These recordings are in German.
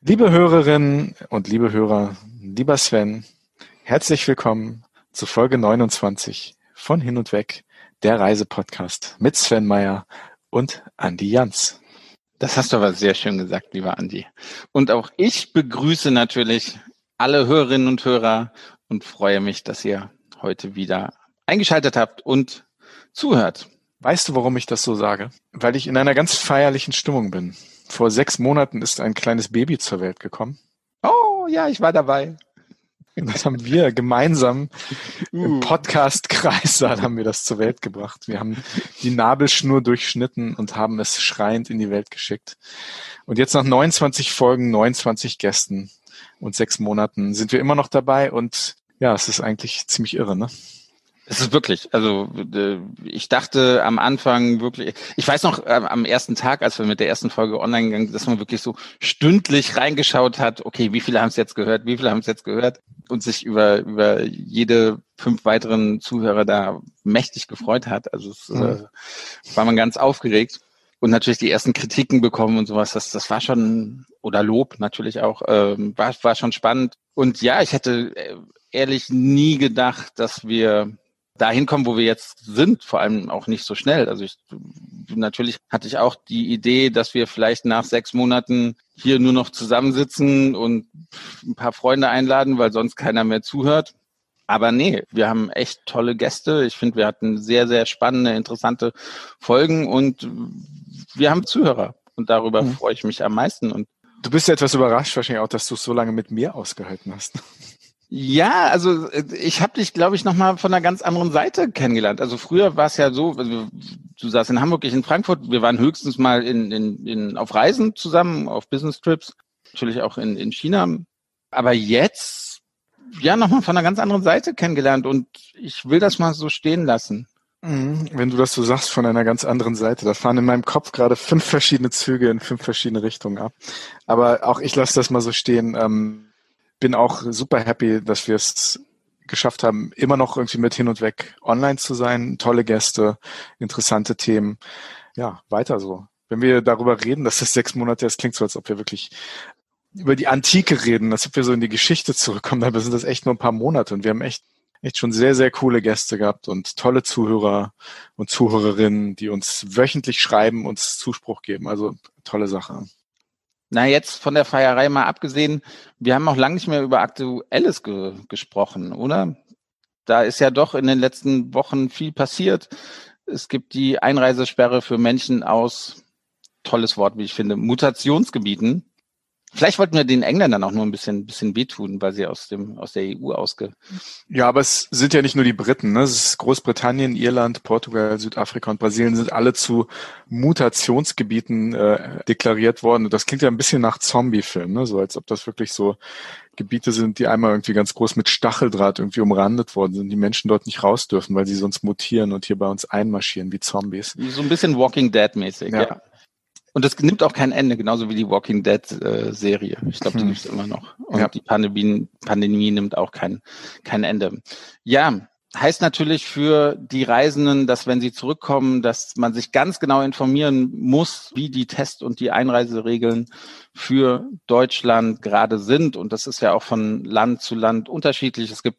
Liebe Hörerinnen und liebe Hörer, lieber Sven, herzlich willkommen zu Folge 29 von Hin und Weg, der Reisepodcast mit Sven Meyer und Andi Jans. Das hast du aber sehr schön gesagt, lieber Andi. Und auch ich begrüße natürlich alle Hörerinnen und Hörer und freue mich, dass ihr heute wieder eingeschaltet habt und zuhört. Weißt du, warum ich das so sage? Weil ich in einer ganz feierlichen Stimmung bin. Vor sechs Monaten ist ein kleines Baby zur Welt gekommen. Oh, ja, ich war dabei. Das haben wir gemeinsam uh. im Podcast-Kreissaal haben wir das zur Welt gebracht. Wir haben die Nabelschnur durchschnitten und haben es schreiend in die Welt geschickt. Und jetzt nach 29 Folgen, 29 Gästen und sechs Monaten sind wir immer noch dabei und ja, es ist eigentlich ziemlich irre, ne? Es ist wirklich, also äh, ich dachte am Anfang wirklich, ich weiß noch am ersten Tag, als wir mit der ersten Folge online gegangen, dass man wirklich so stündlich reingeschaut hat, okay, wie viele haben es jetzt gehört, wie viele haben es jetzt gehört und sich über, über jede fünf weiteren Zuhörer da mächtig gefreut hat. Also es mhm. äh, war man ganz aufgeregt und natürlich die ersten Kritiken bekommen und sowas. Das, das war schon, oder Lob natürlich auch, ähm, war, war schon spannend. Und ja, ich hätte äh, ehrlich nie gedacht, dass wir dahin kommen, wo wir jetzt sind, vor allem auch nicht so schnell. Also ich, natürlich hatte ich auch die Idee, dass wir vielleicht nach sechs Monaten hier nur noch zusammensitzen und ein paar Freunde einladen, weil sonst keiner mehr zuhört. Aber nee, wir haben echt tolle Gäste. Ich finde, wir hatten sehr, sehr spannende, interessante Folgen und wir haben Zuhörer. Und darüber mhm. freue ich mich am meisten. Und du bist ja etwas überrascht wahrscheinlich auch, dass du es so lange mit mir ausgehalten hast. Ja, also äh, ich habe dich, glaube ich, nochmal von einer ganz anderen Seite kennengelernt. Also früher war es ja so, also du saßt in Hamburg, ich in Frankfurt, wir waren höchstens mal in, in, in, auf Reisen zusammen, auf Business Trips, natürlich auch in, in China. Aber jetzt, ja, nochmal von einer ganz anderen Seite kennengelernt und ich will das mal so stehen lassen. Mhm. Wenn du das so sagst, von einer ganz anderen Seite. Da fahren in meinem Kopf gerade fünf verschiedene Züge in fünf verschiedene Richtungen ab. Aber auch ich lasse das mal so stehen. Ähm bin auch super happy, dass wir es geschafft haben, immer noch irgendwie mit hin und weg online zu sein. Tolle Gäste, interessante Themen. Ja, weiter so. Wenn wir darüber reden, dass das sechs Monate ist, klingt so, als ob wir wirklich über die Antike reden, als ob wir so in die Geschichte zurückkommen. Dabei sind das echt nur ein paar Monate und wir haben echt, echt schon sehr, sehr coole Gäste gehabt und tolle Zuhörer und Zuhörerinnen, die uns wöchentlich schreiben, uns Zuspruch geben. Also tolle Sache. Na, jetzt von der Feierei mal abgesehen, wir haben auch lange nicht mehr über Aktuelles ge gesprochen, oder? Da ist ja doch in den letzten Wochen viel passiert. Es gibt die Einreisesperre für Menschen aus, tolles Wort, wie ich finde, Mutationsgebieten. Vielleicht wollten wir den Engländern auch nur ein bisschen, bisschen wehtun, weil sie aus dem, aus der EU ausge. Ja, aber es sind ja nicht nur die Briten, ne? Es ist Großbritannien, Irland, Portugal, Südafrika und Brasilien sind alle zu Mutationsgebieten äh, deklariert worden. Und das klingt ja ein bisschen nach Zombie-Film, ne? So als ob das wirklich so Gebiete sind, die einmal irgendwie ganz groß mit Stacheldraht irgendwie umrandet worden sind, die Menschen dort nicht raus dürfen, weil sie sonst mutieren und hier bei uns einmarschieren wie Zombies. So ein bisschen Walking Dead mäßig, ja. ja. Und das nimmt auch kein Ende, genauso wie die Walking Dead äh, Serie. Ich glaube, die hm. gibt es immer noch. Und ja. die Pandemie, Pandemie nimmt auch kein, kein Ende. Ja, heißt natürlich für die Reisenden, dass wenn sie zurückkommen, dass man sich ganz genau informieren muss, wie die Test- und die Einreiseregeln für Deutschland gerade sind. Und das ist ja auch von Land zu Land unterschiedlich. Es gibt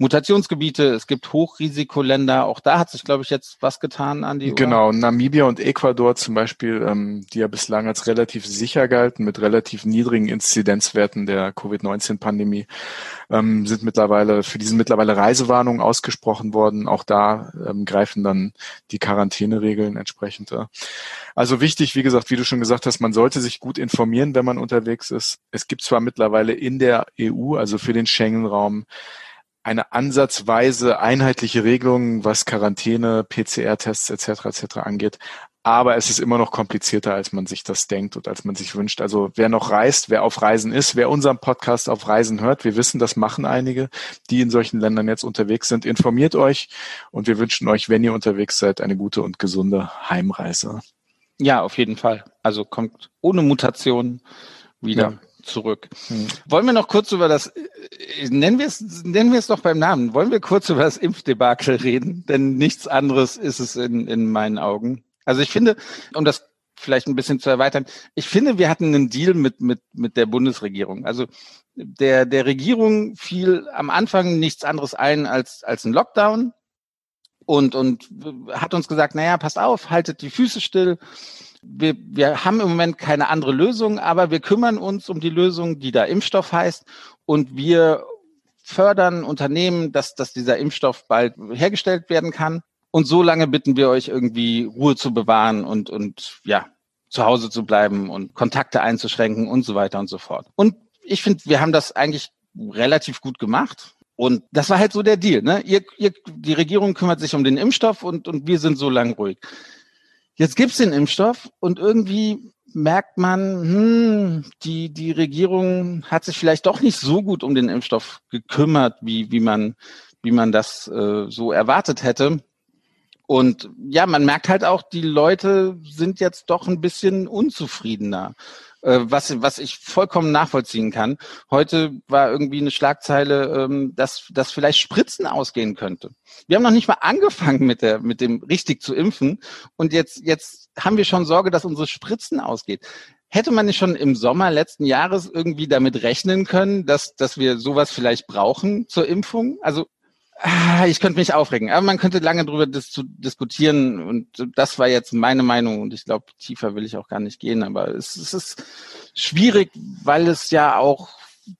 Mutationsgebiete, es gibt Hochrisikoländer. Auch da hat sich, glaube ich, jetzt was getan an die. Genau, Namibia und Ecuador zum Beispiel, ähm, die ja bislang als relativ sicher galten, mit relativ niedrigen Inzidenzwerten der Covid-19-Pandemie, ähm, sind mittlerweile, für diesen mittlerweile Reisewarnungen ausgesprochen worden. Auch da ähm, greifen dann die Quarantäneregeln entsprechend. Äh. Also wichtig, wie gesagt, wie du schon gesagt hast, man sollte sich gut informieren, wenn man unterwegs ist. Es gibt zwar mittlerweile in der EU, also für den Schengen-Raum, eine ansatzweise einheitliche Regelung, was Quarantäne, PCR-Tests etc. etc. angeht. Aber es ist immer noch komplizierter, als man sich das denkt und als man sich wünscht. Also wer noch reist, wer auf Reisen ist, wer unseren Podcast auf Reisen hört, wir wissen, das machen einige, die in solchen Ländern jetzt unterwegs sind. Informiert euch und wir wünschen euch, wenn ihr unterwegs seid, eine gute und gesunde Heimreise. Ja, auf jeden Fall. Also kommt ohne Mutation wieder. Ja zurück. Hm. Wollen wir noch kurz über das, äh, nennen wir es, nennen wir es doch beim Namen, wollen wir kurz über das Impfdebakel reden? Denn nichts anderes ist es in, in meinen Augen. Also ich finde, um das vielleicht ein bisschen zu erweitern. Ich finde, wir hatten einen Deal mit, mit, mit der Bundesregierung. Also der, der Regierung fiel am Anfang nichts anderes ein als, als ein Lockdown und, und hat uns gesagt, naja, passt auf, haltet die Füße still. Wir, wir haben im Moment keine andere Lösung, aber wir kümmern uns um die Lösung, die da Impfstoff heißt. Und wir fördern Unternehmen, dass, dass dieser Impfstoff bald hergestellt werden kann. Und so lange bitten wir euch irgendwie Ruhe zu bewahren und, und ja, zu Hause zu bleiben und Kontakte einzuschränken und so weiter und so fort. Und ich finde, wir haben das eigentlich relativ gut gemacht. Und das war halt so der Deal. Ne? Ihr, ihr, die Regierung kümmert sich um den Impfstoff und, und wir sind so lang ruhig. Jetzt gibt's den Impfstoff und irgendwie merkt man, hm, die, die Regierung hat sich vielleicht doch nicht so gut um den Impfstoff gekümmert, wie, wie, man, wie man das äh, so erwartet hätte. Und ja, man merkt halt auch, die Leute sind jetzt doch ein bisschen unzufriedener. Äh, was, was ich vollkommen nachvollziehen kann. Heute war irgendwie eine Schlagzeile, ähm, dass, dass vielleicht Spritzen ausgehen könnte. Wir haben noch nicht mal angefangen mit, der, mit dem richtig zu impfen und jetzt, jetzt haben wir schon Sorge, dass unsere Spritzen ausgeht. Hätte man nicht schon im Sommer letzten Jahres irgendwie damit rechnen können, dass, dass wir sowas vielleicht brauchen zur Impfung? Also ich könnte mich aufregen, aber man könnte lange darüber dis diskutieren und das war jetzt meine Meinung und ich glaube, tiefer will ich auch gar nicht gehen, aber es, es ist schwierig, weil es ja auch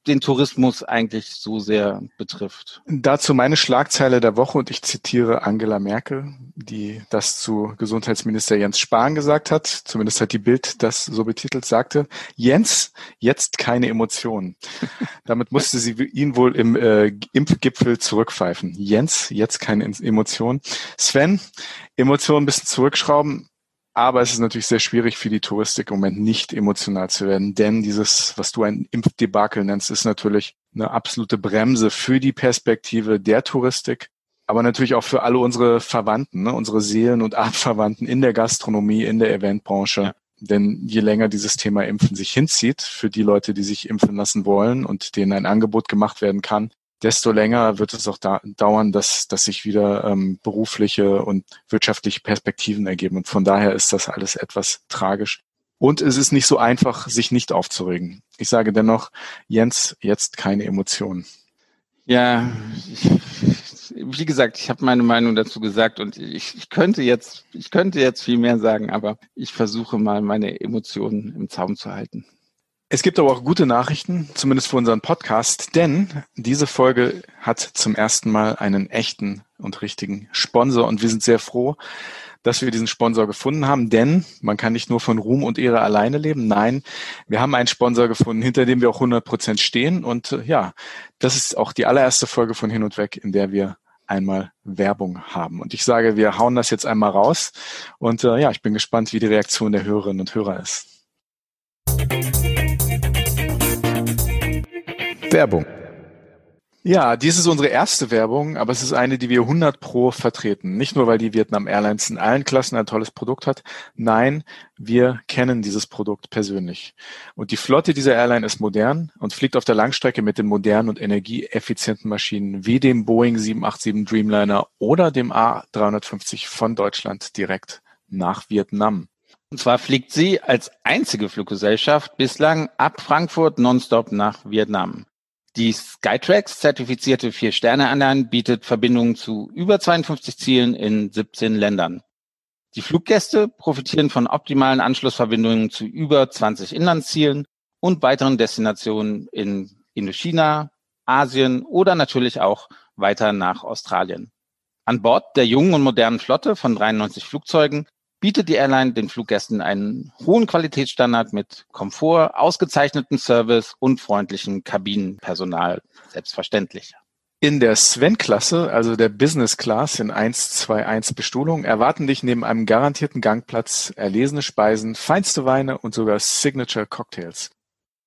den Tourismus eigentlich so sehr betrifft. Dazu meine Schlagzeile der Woche und ich zitiere Angela Merkel, die das zu Gesundheitsminister Jens Spahn gesagt hat. Zumindest hat die Bild das so betitelt, sagte, Jens, jetzt keine Emotionen. Damit musste sie ihn wohl im äh, Impfgipfel zurückpfeifen. Jens, jetzt keine Emotionen. Sven, Emotionen ein bisschen zurückschrauben. Aber es ist natürlich sehr schwierig für die Touristik im Moment nicht emotional zu werden, denn dieses, was du ein Impfdebakel nennst, ist natürlich eine absolute Bremse für die Perspektive der Touristik, aber natürlich auch für alle unsere Verwandten, ne, unsere Seelen- und Artverwandten in der Gastronomie, in der Eventbranche. Ja. Denn je länger dieses Thema Impfen sich hinzieht, für die Leute, die sich impfen lassen wollen und denen ein Angebot gemacht werden kann, desto länger wird es auch da, dauern, dass, dass sich wieder ähm, berufliche und wirtschaftliche Perspektiven ergeben. Und von daher ist das alles etwas tragisch. Und es ist nicht so einfach, sich nicht aufzuregen. Ich sage dennoch, Jens, jetzt keine Emotionen. Ja, wie gesagt, ich habe meine Meinung dazu gesagt und ich, ich könnte jetzt, ich könnte jetzt viel mehr sagen, aber ich versuche mal meine Emotionen im Zaum zu halten. Es gibt aber auch gute Nachrichten, zumindest für unseren Podcast, denn diese Folge hat zum ersten Mal einen echten und richtigen Sponsor und wir sind sehr froh, dass wir diesen Sponsor gefunden haben, denn man kann nicht nur von Ruhm und Ehre alleine leben. Nein, wir haben einen Sponsor gefunden, hinter dem wir auch 100 Prozent stehen und äh, ja, das ist auch die allererste Folge von Hin und Weg, in der wir einmal Werbung haben. Und ich sage, wir hauen das jetzt einmal raus und äh, ja, ich bin gespannt, wie die Reaktion der Hörerinnen und Hörer ist. Werbung. Ja, dies ist unsere erste Werbung, aber es ist eine, die wir 100 pro vertreten. Nicht nur, weil die Vietnam Airlines in allen Klassen ein tolles Produkt hat. Nein, wir kennen dieses Produkt persönlich. Und die Flotte dieser Airline ist modern und fliegt auf der Langstrecke mit den modernen und energieeffizienten Maschinen wie dem Boeing 787 Dreamliner oder dem A350 von Deutschland direkt nach Vietnam. Und zwar fliegt sie als einzige Fluggesellschaft bislang ab Frankfurt nonstop nach Vietnam. Die Skytrax zertifizierte Vier-Sterne-Anleihen bietet Verbindungen zu über 52 Zielen in 17 Ländern. Die Fluggäste profitieren von optimalen Anschlussverbindungen zu über 20 Inlandszielen und weiteren Destinationen in Indochina, Asien oder natürlich auch weiter nach Australien. An Bord der jungen und modernen Flotte von 93 Flugzeugen bietet die Airline den Fluggästen einen hohen Qualitätsstandard mit Komfort, ausgezeichneten Service und freundlichem Kabinenpersonal. Selbstverständlich. In der Sven-Klasse, also der Business Class in 121 Bestuhlung, erwarten dich neben einem garantierten Gangplatz erlesene Speisen, feinste Weine und sogar Signature Cocktails.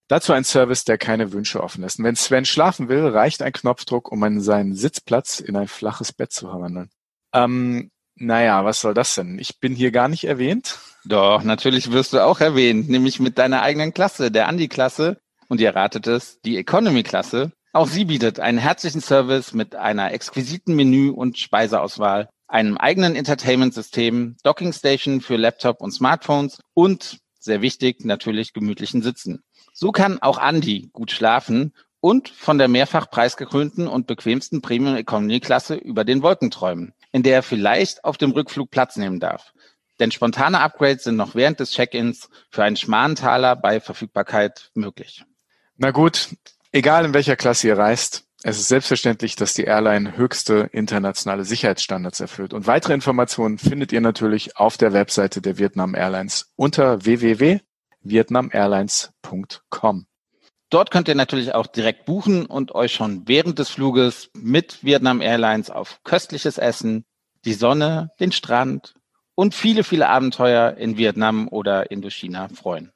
Dazu ein Service, der keine Wünsche offen lässt. wenn Sven schlafen will, reicht ein Knopfdruck, um seinen Sitzplatz in ein flaches Bett zu verwandeln. Ähm, naja, was soll das denn? Ich bin hier gar nicht erwähnt. Doch, natürlich wirst du auch erwähnt, nämlich mit deiner eigenen Klasse, der Andi-Klasse. Und ihr ratet es, die Economy-Klasse. Auch sie bietet einen herzlichen Service mit einer exquisiten Menü- und Speiseauswahl. einem eigenen Entertainment-System, Dockingstation für Laptop und Smartphones und, sehr wichtig, natürlich gemütlichen Sitzen. So kann auch Andy gut schlafen und von der mehrfach preisgekrönten und bequemsten Premium Economy Klasse über den Wolken träumen, in der er vielleicht auf dem Rückflug Platz nehmen darf. Denn spontane Upgrades sind noch während des Check-ins für einen schmalen Taler bei Verfügbarkeit möglich. Na gut, egal in welcher Klasse ihr reist, es ist selbstverständlich, dass die Airline höchste internationale Sicherheitsstandards erfüllt. Und weitere Informationen findet ihr natürlich auf der Webseite der Vietnam Airlines unter www.vietnamairlines.com. Dort könnt ihr natürlich auch direkt buchen und euch schon während des Fluges mit Vietnam Airlines auf köstliches Essen, die Sonne, den Strand und viele, viele Abenteuer in Vietnam oder Indochina freuen.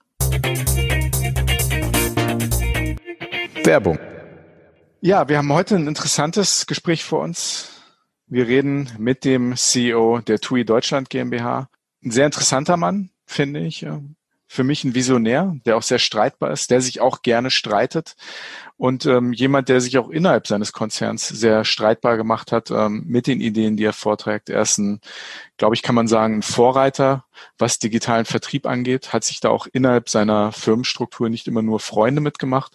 Werbung ja, wir haben heute ein interessantes Gespräch vor uns. Wir reden mit dem CEO der TUI Deutschland GmbH. Ein sehr interessanter Mann, finde ich für mich ein Visionär, der auch sehr streitbar ist, der sich auch gerne streitet und ähm, jemand, der sich auch innerhalb seines Konzerns sehr streitbar gemacht hat ähm, mit den Ideen, die er vorträgt. Er ist ein, glaube ich, kann man sagen, ein Vorreiter, was digitalen Vertrieb angeht, hat sich da auch innerhalb seiner Firmenstruktur nicht immer nur Freunde mitgemacht.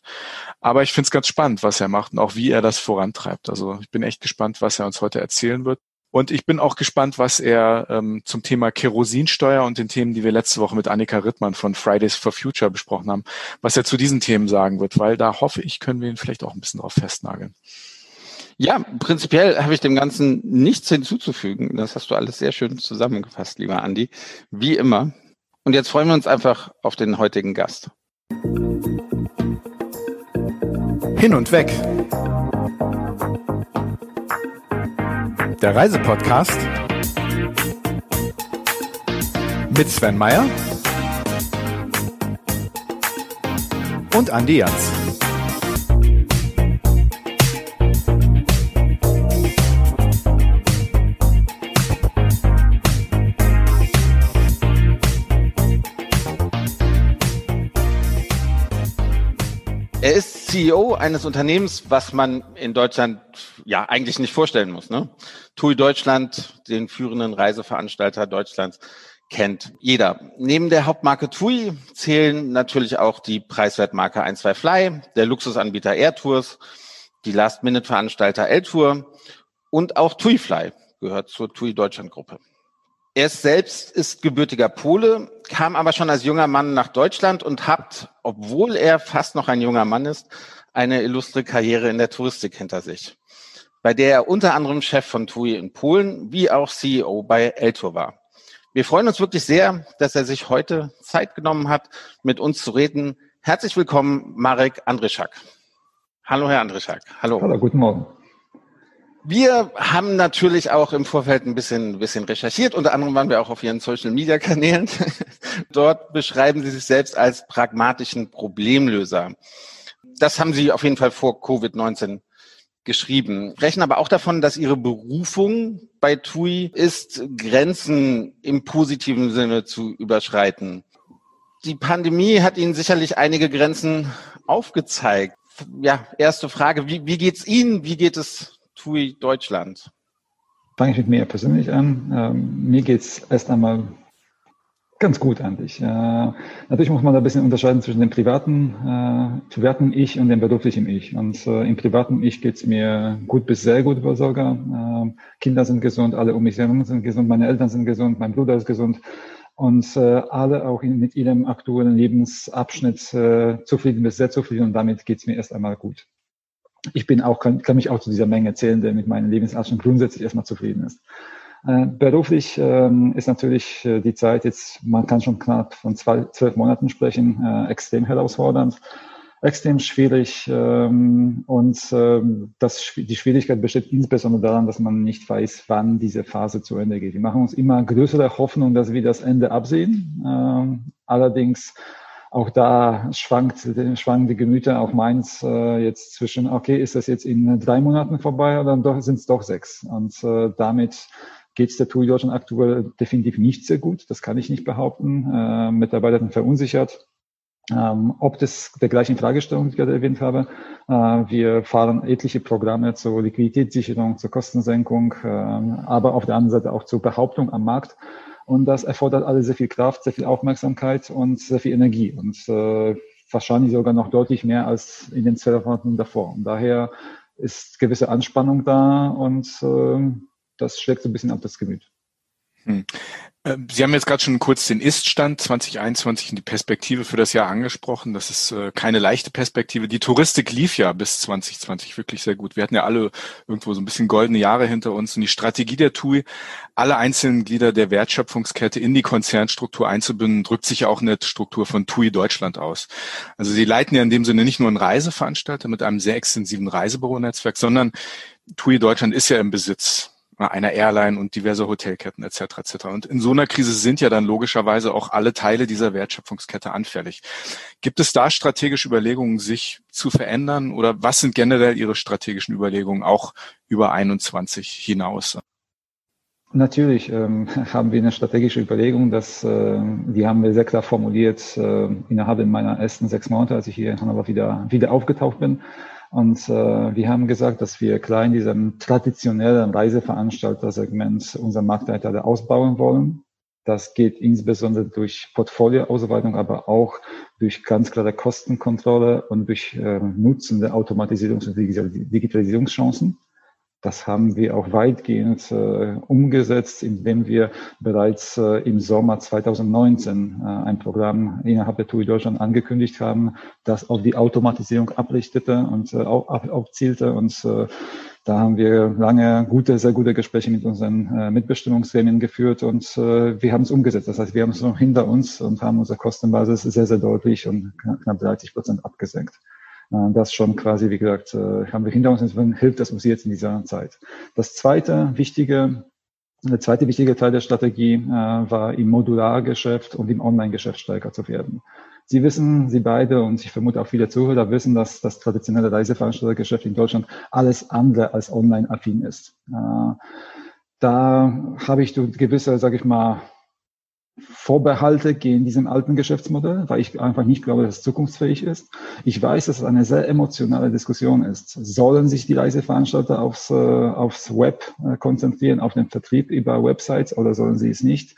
Aber ich finde es ganz spannend, was er macht und auch wie er das vorantreibt. Also ich bin echt gespannt, was er uns heute erzählen wird. Und ich bin auch gespannt, was er ähm, zum Thema Kerosinsteuer und den Themen, die wir letzte Woche mit Annika Rittmann von Fridays for Future besprochen haben, was er zu diesen Themen sagen wird, weil da hoffe ich, können wir ihn vielleicht auch ein bisschen drauf festnageln. Ja, prinzipiell habe ich dem Ganzen nichts hinzuzufügen. Das hast du alles sehr schön zusammengefasst, lieber Andi. Wie immer. Und jetzt freuen wir uns einfach auf den heutigen Gast. Hin und weg der Reisepodcast mit Sven Meyer und Andi Jans. Er ist CEO eines Unternehmens, was man in Deutschland ja eigentlich nicht vorstellen muss. Ne? TUI Deutschland, den führenden Reiseveranstalter Deutschlands, kennt jeder. Neben der Hauptmarke TUI zählen natürlich auch die Preiswertmarke 12 Fly, der Luxusanbieter Air Tours, die Last-Minute-Veranstalter L-Tour und auch TUI Fly gehört zur TUI Deutschland Gruppe. Er selbst ist gebürtiger Pole, kam aber schon als junger Mann nach Deutschland und hat, obwohl er fast noch ein junger Mann ist, eine illustre Karriere in der Touristik hinter sich, bei der er unter anderem Chef von TUI in Polen wie auch CEO bei Eltour war. Wir freuen uns wirklich sehr, dass er sich heute Zeit genommen hat, mit uns zu reden. Herzlich willkommen, Marek Andrischak. Hallo, Herr Andrischak. Hallo. Hallo, guten Morgen. Wir haben natürlich auch im Vorfeld ein bisschen, ein bisschen recherchiert. Unter anderem waren wir auch auf Ihren Social Media Kanälen. Dort beschreiben Sie sich selbst als pragmatischen Problemlöser. Das haben Sie auf jeden Fall vor Covid-19 geschrieben. Sprechen aber auch davon, dass Ihre Berufung bei TUI ist, Grenzen im positiven Sinne zu überschreiten. Die Pandemie hat Ihnen sicherlich einige Grenzen aufgezeigt. Ja, erste Frage, wie, wie geht's Ihnen? Wie geht es TUI Deutschland? Fange ich mit mir persönlich an. Ähm, mir geht es erst einmal ganz gut eigentlich. Äh, natürlich muss man da ein bisschen unterscheiden zwischen dem privaten, äh, privaten Ich und dem beruflichen Ich. Und äh, im privaten Ich geht es mir gut bis sehr gut über sogar. Äh, Kinder sind gesund, alle um mich herum sind gesund, meine Eltern sind gesund, mein Bruder ist gesund. Und äh, alle auch in, mit ihrem aktuellen Lebensabschnitt äh, zufrieden bis sehr zufrieden und damit geht es mir erst einmal gut ich bin auch, kann, kann mich auch zu dieser Menge zählen, der mit meinem Lebensabschnitt grundsätzlich erstmal zufrieden ist. Äh, beruflich ähm, ist natürlich äh, die Zeit jetzt, man kann schon knapp von zwei, zwölf Monaten sprechen, äh, extrem herausfordernd, extrem schwierig ähm, und ähm, das, die Schwierigkeit besteht insbesondere daran, dass man nicht weiß, wann diese Phase zu Ende geht. Wir machen uns immer größere Hoffnung, dass wir das Ende absehen. Ähm, allerdings auch da schwankt, schwanken die Gemüter, auch meins äh, jetzt zwischen, okay, ist das jetzt in drei Monaten vorbei oder sind es doch sechs? Und äh, damit geht es der TUI Deutschland aktuell definitiv nicht sehr gut. Das kann ich nicht behaupten. Äh, Mitarbeiter sind verunsichert. Ähm, ob das der gleichen Fragestellung, die ich gerade erwähnt habe. Äh, wir fahren etliche Programme zur Liquiditätssicherung, zur Kostensenkung, äh, aber auf der anderen Seite auch zur Behauptung am Markt. Und das erfordert alles sehr viel Kraft, sehr viel Aufmerksamkeit und sehr viel Energie. Und äh, wahrscheinlich sogar noch deutlich mehr als in den zwölf Monaten davor. Und daher ist gewisse Anspannung da und äh, das schlägt so ein bisschen ab das Gemüt. Hm. Ähm, Sie haben jetzt gerade schon kurz den Ist-Stand 2021 und die Perspektive für das Jahr angesprochen. Das ist äh, keine leichte Perspektive. Die Touristik lief ja bis 2020 wirklich sehr gut. Wir hatten ja alle irgendwo so ein bisschen goldene Jahre hinter uns und die Strategie der TUI, alle einzelnen Glieder der Wertschöpfungskette in die Konzernstruktur einzubinden, drückt sich ja auch in der Struktur von TUI Deutschland aus. Also Sie leiten ja in dem Sinne nicht nur einen Reiseveranstalter mit einem sehr extensiven Reisebüro-Netzwerk, sondern TUI Deutschland ist ja im Besitz einer Airline und diverse Hotelketten etc. etc. Und in so einer Krise sind ja dann logischerweise auch alle Teile dieser Wertschöpfungskette anfällig. Gibt es da strategische Überlegungen, sich zu verändern oder was sind generell Ihre strategischen Überlegungen auch über 21 hinaus? Natürlich ähm, haben wir eine strategische Überlegung, dass äh, die haben wir sehr klar formuliert äh, innerhalb meiner ersten sechs Monate, als ich hier in Hannover wieder wieder aufgetaucht bin und äh, wir haben gesagt, dass wir klar in diesem traditionellen Reiseveranstalter-Segment unseren Marktleiter ausbauen wollen. Das geht insbesondere durch Portfolioausweitung, aber auch durch ganz klare Kostenkontrolle und durch äh, Nutzen der Automatisierungs- und Digitalisierungschancen. Das haben wir auch weitgehend äh, umgesetzt, indem wir bereits äh, im Sommer 2019 äh, ein Programm innerhalb der TUI Deutschland angekündigt haben, das auf die Automatisierung abrichtete und äh, auch abzielte. Und äh, da haben wir lange gute, sehr gute Gespräche mit unseren äh, Mitbestimmungsgremien geführt und äh, wir haben es umgesetzt. Das heißt, wir haben es noch hinter uns und haben unsere Kostenbasis sehr, sehr deutlich und knapp 30 Prozent abgesenkt. Äh, das schon quasi, wie gesagt, äh, haben wir hinter uns, insofern hilft das uns jetzt in dieser Zeit. Das zweite wichtige, der zweite wichtige Teil der Strategie äh, war im Modulargeschäft und im Online-Geschäft stärker zu werden. Sie wissen, Sie beide und ich vermute auch viele Zuhörer wissen, dass das traditionelle Reiseveranstaltergeschäft in Deutschland alles andere als online-affin ist. Da habe ich gewisse, sage ich mal, Vorbehalte gegen diesem alten Geschäftsmodell, weil ich einfach nicht glaube, dass es zukunftsfähig ist. Ich weiß, dass es eine sehr emotionale Diskussion ist. Sollen sich die Reiseveranstalter aufs, äh, aufs Web äh, konzentrieren, auf den Vertrieb über Websites oder sollen sie es nicht?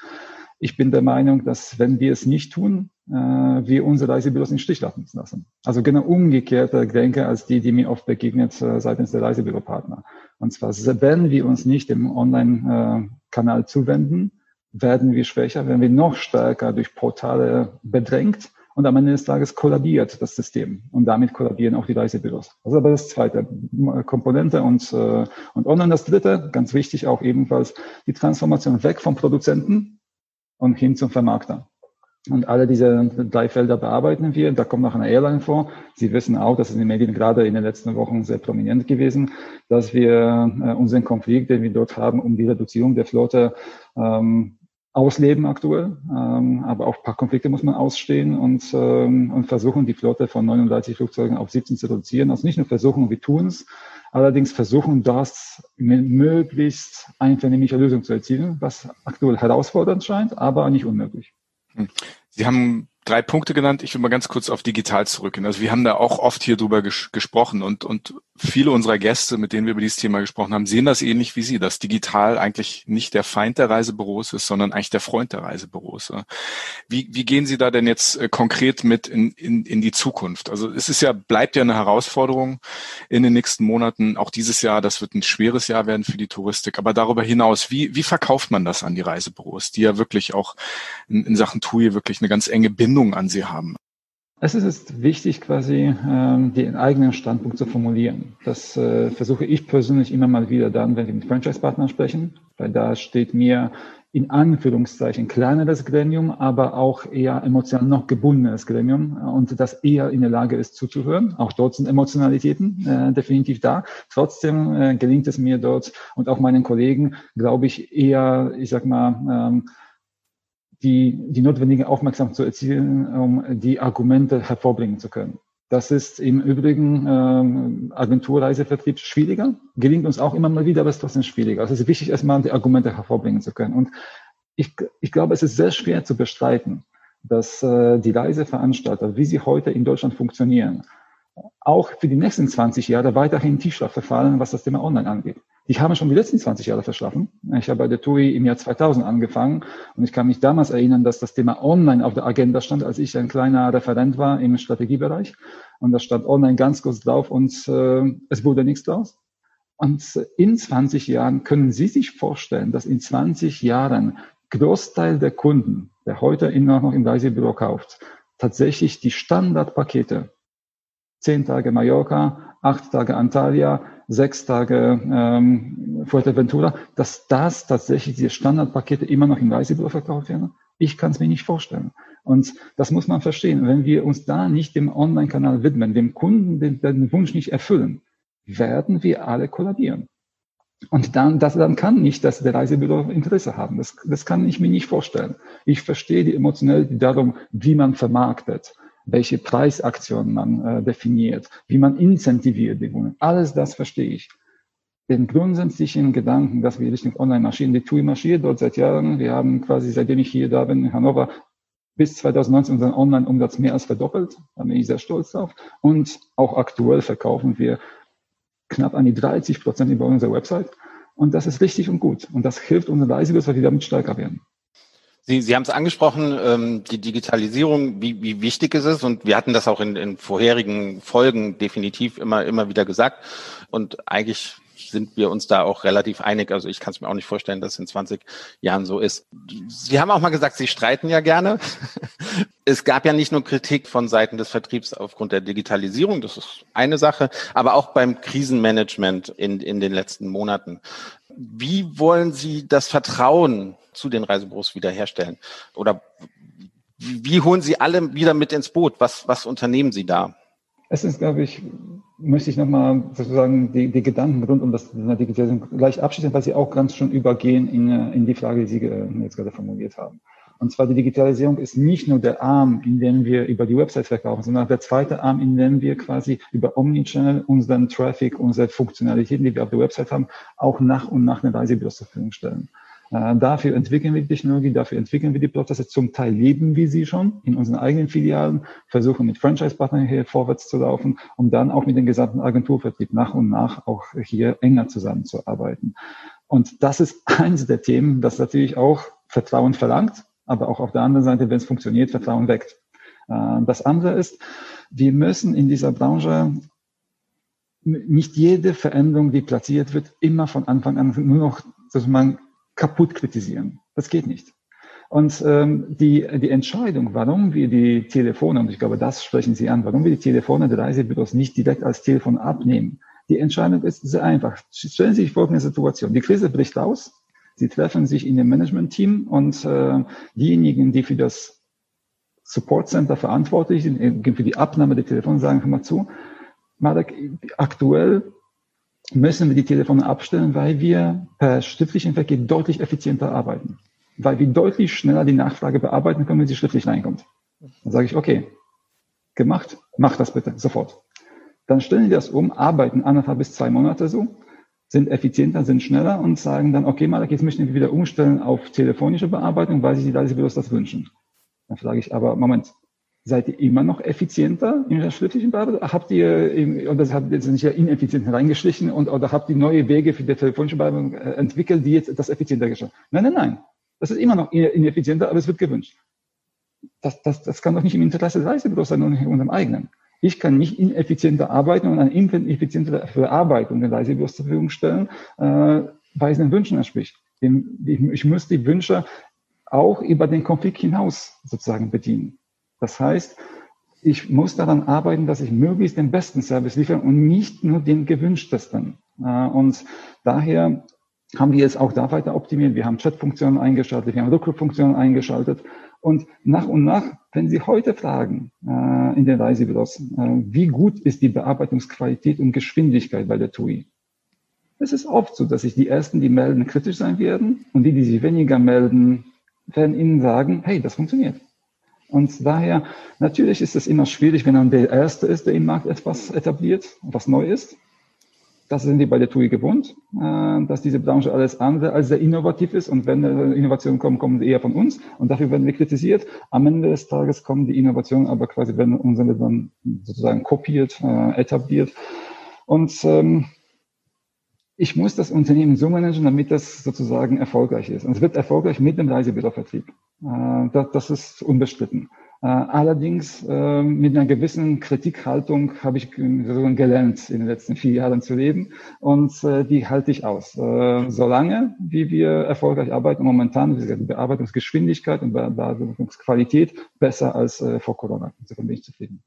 Ich bin der Meinung, dass wenn wir es nicht tun, äh, wir unsere Reisebüros in Stich lassen. Also genau umgekehrte Denke als die, die mir oft begegnet äh, seitens der Reisebüropartner. Und zwar, wenn wir uns nicht dem Online-Kanal äh, zuwenden, werden wir schwächer, werden wir noch stärker durch Portale bedrängt und am Ende des Tages kollabiert das System und damit kollabieren auch die Reisebüros. Ist aber das zweite Komponente und, äh, und online das dritte, ganz wichtig auch ebenfalls die Transformation weg vom Produzenten und hin zum Vermarkter. Und alle diese drei Felder bearbeiten wir. Da kommt noch eine Airline vor. Sie wissen auch, das ist in den Medien gerade in den letzten Wochen sehr prominent gewesen, dass wir äh, unseren Konflikt, den wir dort haben, um die Reduzierung der Flotte ähm, ausleben aktuell. Ähm, aber auch ein paar Konflikte muss man ausstehen und, ähm, und versuchen, die Flotte von 39 Flugzeugen auf 17 zu reduzieren. Also nicht nur versuchen, wir tun es, allerdings versuchen, das mit möglichst einvernehmliche Lösung zu erzielen, was aktuell herausfordernd scheint, aber nicht unmöglich. Hm. Sie haben drei Punkte genannt. Ich will mal ganz kurz auf digital zurückgehen. Also wir haben da auch oft hier drüber ges gesprochen und, und viele unserer Gäste, mit denen wir über dieses Thema gesprochen haben, sehen das ähnlich wie Sie, dass digital eigentlich nicht der Feind der Reisebüros ist, sondern eigentlich der Freund der Reisebüros. Wie, wie gehen Sie da denn jetzt äh, konkret mit in, in, in die Zukunft? Also es ist ja, bleibt ja eine Herausforderung in den nächsten Monaten. Auch dieses Jahr, das wird ein schweres Jahr werden für die Touristik. Aber darüber hinaus, wie, wie verkauft man das an die Reisebüros, die ja wirklich auch in, in Sachen TUI wirklich eine ganz enge Bindung an sie haben? Es ist wichtig, quasi ähm, den eigenen Standpunkt zu formulieren. Das äh, versuche ich persönlich immer mal wieder dann, wenn wir mit Franchise-Partnern sprechen, weil da steht mir in Anführungszeichen kleineres Gremium, aber auch eher emotional noch gebundenes Gremium und das eher in der Lage ist zuzuhören. Auch dort sind Emotionalitäten äh, definitiv da. Trotzdem äh, gelingt es mir dort und auch meinen Kollegen, glaube ich, eher, ich sag mal, ähm, die, die notwendige Aufmerksamkeit zu erzielen, um die Argumente hervorbringen zu können. Das ist im Übrigen ähm, Agenturreisevertrieb schwieriger, gelingt uns auch immer mal wieder, aber es ist trotzdem schwieriger. Also es ist wichtig, erstmal die Argumente hervorbringen zu können. Und ich, ich glaube, es ist sehr schwer zu bestreiten, dass äh, die Reiseveranstalter, wie sie heute in Deutschland funktionieren, auch für die nächsten 20 Jahre weiterhin Tiefschlaf verfallen, was das Thema Online angeht. Die haben schon die letzten 20 Jahre verschlafen. Ich habe bei der TUI im Jahr 2000 angefangen und ich kann mich damals erinnern, dass das Thema Online auf der Agenda stand, als ich ein kleiner Referent war im Strategiebereich. Und da stand Online ganz kurz drauf und äh, es wurde nichts draus. Und in 20 Jahren können Sie sich vorstellen, dass in 20 Jahren Großteil der Kunden, der heute immer noch im Reisebüro kauft, tatsächlich die Standardpakete, zehn Tage Mallorca, acht Tage Antalya, sechs Tage ähm, Fuerteventura, dass das tatsächlich diese Standardpakete immer noch im Reisebüro verkauft werden? Ich kann es mir nicht vorstellen. Und das muss man verstehen. Wenn wir uns da nicht dem Online-Kanal widmen, dem Kunden den, den Wunsch nicht erfüllen, werden wir alle kollabieren. Und dann, das dann kann nicht dass der Reisebüro Interesse haben. Das, das kann ich mir nicht vorstellen. Ich verstehe die emotionell darum, wie man vermarktet, welche Preisaktionen man äh, definiert, wie man incentiviert die Wohnung. Alles das verstehe ich. Den grundsätzlichen Gedanken, dass wir Richtung Online marschieren, die TUI marschiert dort seit Jahren. Wir haben quasi, seitdem ich hier da bin, in Hannover, bis 2019 unseren Online-Umsatz mehr als verdoppelt. Da bin ich sehr stolz drauf. Und auch aktuell verkaufen wir knapp an die 30 Prozent über unsere Website. Und das ist richtig und gut. Und das hilft unseren Reisebüros, dass wir damit stärker werden. Sie, Sie haben es angesprochen, ähm, die Digitalisierung, wie, wie wichtig es ist. Und wir hatten das auch in, in vorherigen Folgen definitiv immer, immer wieder gesagt. Und eigentlich sind wir uns da auch relativ einig. Also ich kann es mir auch nicht vorstellen, dass es in 20 Jahren so ist. Sie haben auch mal gesagt, Sie streiten ja gerne. Es gab ja nicht nur Kritik von Seiten des Vertriebs aufgrund der Digitalisierung, das ist eine Sache, aber auch beim Krisenmanagement in, in den letzten Monaten. Wie wollen Sie das Vertrauen zu den Reisebüros wiederherstellen? Oder wie holen Sie alle wieder mit ins Boot? Was, was unternehmen Sie da? Es ist, glaube ich, möchte ich nochmal sozusagen die, die Gedanken rund um das Digitalisierung gleich abschließen, weil sie auch ganz schon übergehen in, in die Frage, die Sie jetzt gerade formuliert haben. Und zwar die Digitalisierung ist nicht nur der Arm, in dem wir über die Website verkaufen, sondern der zweite Arm, in dem wir quasi über Omnichannel unseren Traffic, unsere Funktionalitäten, die wir auf der Website haben, auch nach und nach eine Reisebüros zur Verfügung stellen. Äh, dafür entwickeln wir die Technologie, dafür entwickeln wir die Prozesse. Zum Teil leben wir sie schon in unseren eigenen Filialen, versuchen mit Franchise-Partnern hier vorwärts zu laufen, um dann auch mit dem gesamten Agenturvertrieb nach und nach auch hier enger zusammenzuarbeiten. Und das ist eines der Themen, das natürlich auch Vertrauen verlangt, aber auch auf der anderen Seite, wenn es funktioniert, Vertrauen weckt. Äh, das andere ist, wir müssen in dieser Branche nicht jede Veränderung, die platziert wird, immer von Anfang an nur noch sozusagen kaputt kritisieren. Das geht nicht. Und ähm, die, die Entscheidung, warum wir die Telefone, und ich glaube, das sprechen Sie an, warum wir die Telefone der Reisebüros nicht direkt als Telefon abnehmen, die Entscheidung ist sehr einfach. Stellen Sie sich folgende Situation. Die Krise bricht aus. Sie treffen sich in dem Management-Team und äh, diejenigen, die für das Support Center verantwortlich sind, äh, für die Abnahme der Telefone, sagen, mal zu, Marek, aktuell müssen wir die Telefone abstellen, weil wir per schriftlichen Verkehr deutlich effizienter arbeiten. Weil wir deutlich schneller die Nachfrage bearbeiten können, wenn sie schriftlich reinkommt. Dann sage ich, okay, gemacht, mach das bitte, sofort. Dann stellen die das um, arbeiten anderthalb bis zwei Monate so, sind effizienter, sind schneller und sagen dann, okay, Malak, jetzt möchten wir wieder umstellen auf telefonische Bearbeitung, weil sich die Reisebüros das wünschen. Dann frage ich aber, Moment, Seid ihr immer noch effizienter in der schriftlichen Bearbeitung? Habt ihr, oder habt ihr jetzt nicht ineffizient reingeschlichen und, oder habt ihr neue Wege für die telefonische Bearbeitung äh, entwickelt, die jetzt das effizienter geschaffen? Nein, nein, nein. Das ist immer noch ineffizienter, aber es wird gewünscht. Das, das, das kann doch nicht im Interesse des Reisebüros sein und unserem eigenen. Ich kann nicht ineffizienter arbeiten und eine ineffiziente Verarbeitung der Reisebüros zur Verfügung stellen, äh, weil es den Wünschen entspricht. Ich muss die Wünsche auch über den Konflikt hinaus sozusagen bedienen. Das heißt, ich muss daran arbeiten, dass ich möglichst den besten Service liefere und nicht nur den gewünschtesten. Äh, und daher haben wir jetzt auch da weiter optimiert. Wir haben Chat-Funktionen eingeschaltet, wir haben Rückruffunktionen eingeschaltet. Und nach und nach, wenn Sie heute fragen äh, in den Reisebüros, äh, wie gut ist die Bearbeitungsqualität und Geschwindigkeit bei der TUI? Es ist oft so, dass sich die Ersten, die melden, kritisch sein werden und die, die sich weniger melden, werden Ihnen sagen, hey, das funktioniert. Und daher, natürlich ist es immer schwierig, wenn man der Erste ist, der im Markt etwas etabliert, was neu ist. das sind die bei der TUI gewohnt, äh, dass diese Branche alles andere als sehr innovativ ist. Und wenn Innovationen kommen, kommen sie eher von uns. Und dafür werden wir kritisiert. Am Ende des Tages kommen die Innovationen aber quasi, werden uns dann sozusagen kopiert, äh, etabliert. Und ähm, ich muss das Unternehmen so managen, damit das sozusagen erfolgreich ist. Und es wird erfolgreich mit dem Reisebürovertrieb. Äh, das, ist unbestritten. Äh, allerdings äh, mit einer gewissen Kritikhaltung habe ich gelernt, in den letzten vier Jahren zu leben und äh, die halte ich aus. Solange, wie wir erfolgreich arbeiten, momentan ist die Bearbeitungsgeschwindigkeit und Bearbeitungsqualität besser als vor Corona. Insofern bin ich zufrieden.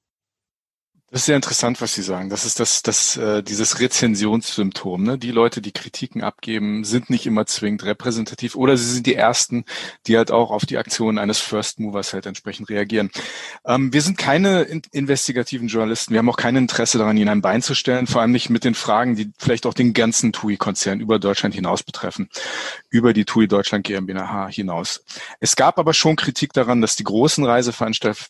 Das ist sehr interessant, was Sie sagen. Das ist das, das, äh, dieses Rezensionssymptom. Ne? Die Leute, die Kritiken abgeben, sind nicht immer zwingend repräsentativ oder sie sind die Ersten, die halt auch auf die Aktionen eines First Movers halt entsprechend reagieren. Ähm, wir sind keine in investigativen Journalisten. Wir haben auch kein Interesse daran, Ihnen ein Bein zu stellen, vor allem nicht mit den Fragen, die vielleicht auch den ganzen TUI-Konzern über Deutschland hinaus betreffen, über die TUI Deutschland GmbH hinaus. Es gab aber schon Kritik daran, dass die großen Reiseveranstalter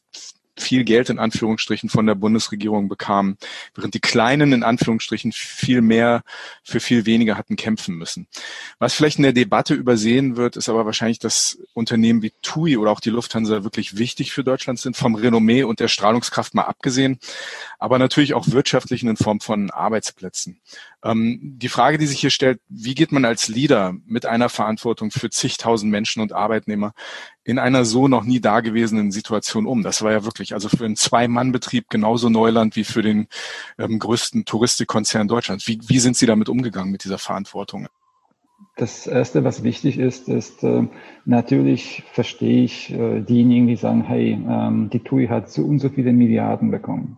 viel Geld in Anführungsstrichen von der Bundesregierung bekamen, während die Kleinen in Anführungsstrichen viel mehr für viel weniger hatten kämpfen müssen. Was vielleicht in der Debatte übersehen wird, ist aber wahrscheinlich, dass Unternehmen wie TUI oder auch die Lufthansa wirklich wichtig für Deutschland sind, vom Renommee und der Strahlungskraft mal abgesehen, aber natürlich auch wirtschaftlich in Form von Arbeitsplätzen. Ähm, die Frage, die sich hier stellt, wie geht man als Leader mit einer Verantwortung für zigtausend Menschen und Arbeitnehmer in einer so noch nie dagewesenen Situation um? Das war ja wirklich also für einen Zwei-Mann-Betrieb genauso Neuland wie für den ähm, größten Touristikkonzern Deutschlands. Wie, wie sind Sie damit umgegangen mit dieser Verantwortung? Das Erste, was wichtig ist, ist äh, natürlich verstehe ich äh, diejenigen, die sagen, hey, ähm, die TUI hat so und so viele Milliarden bekommen.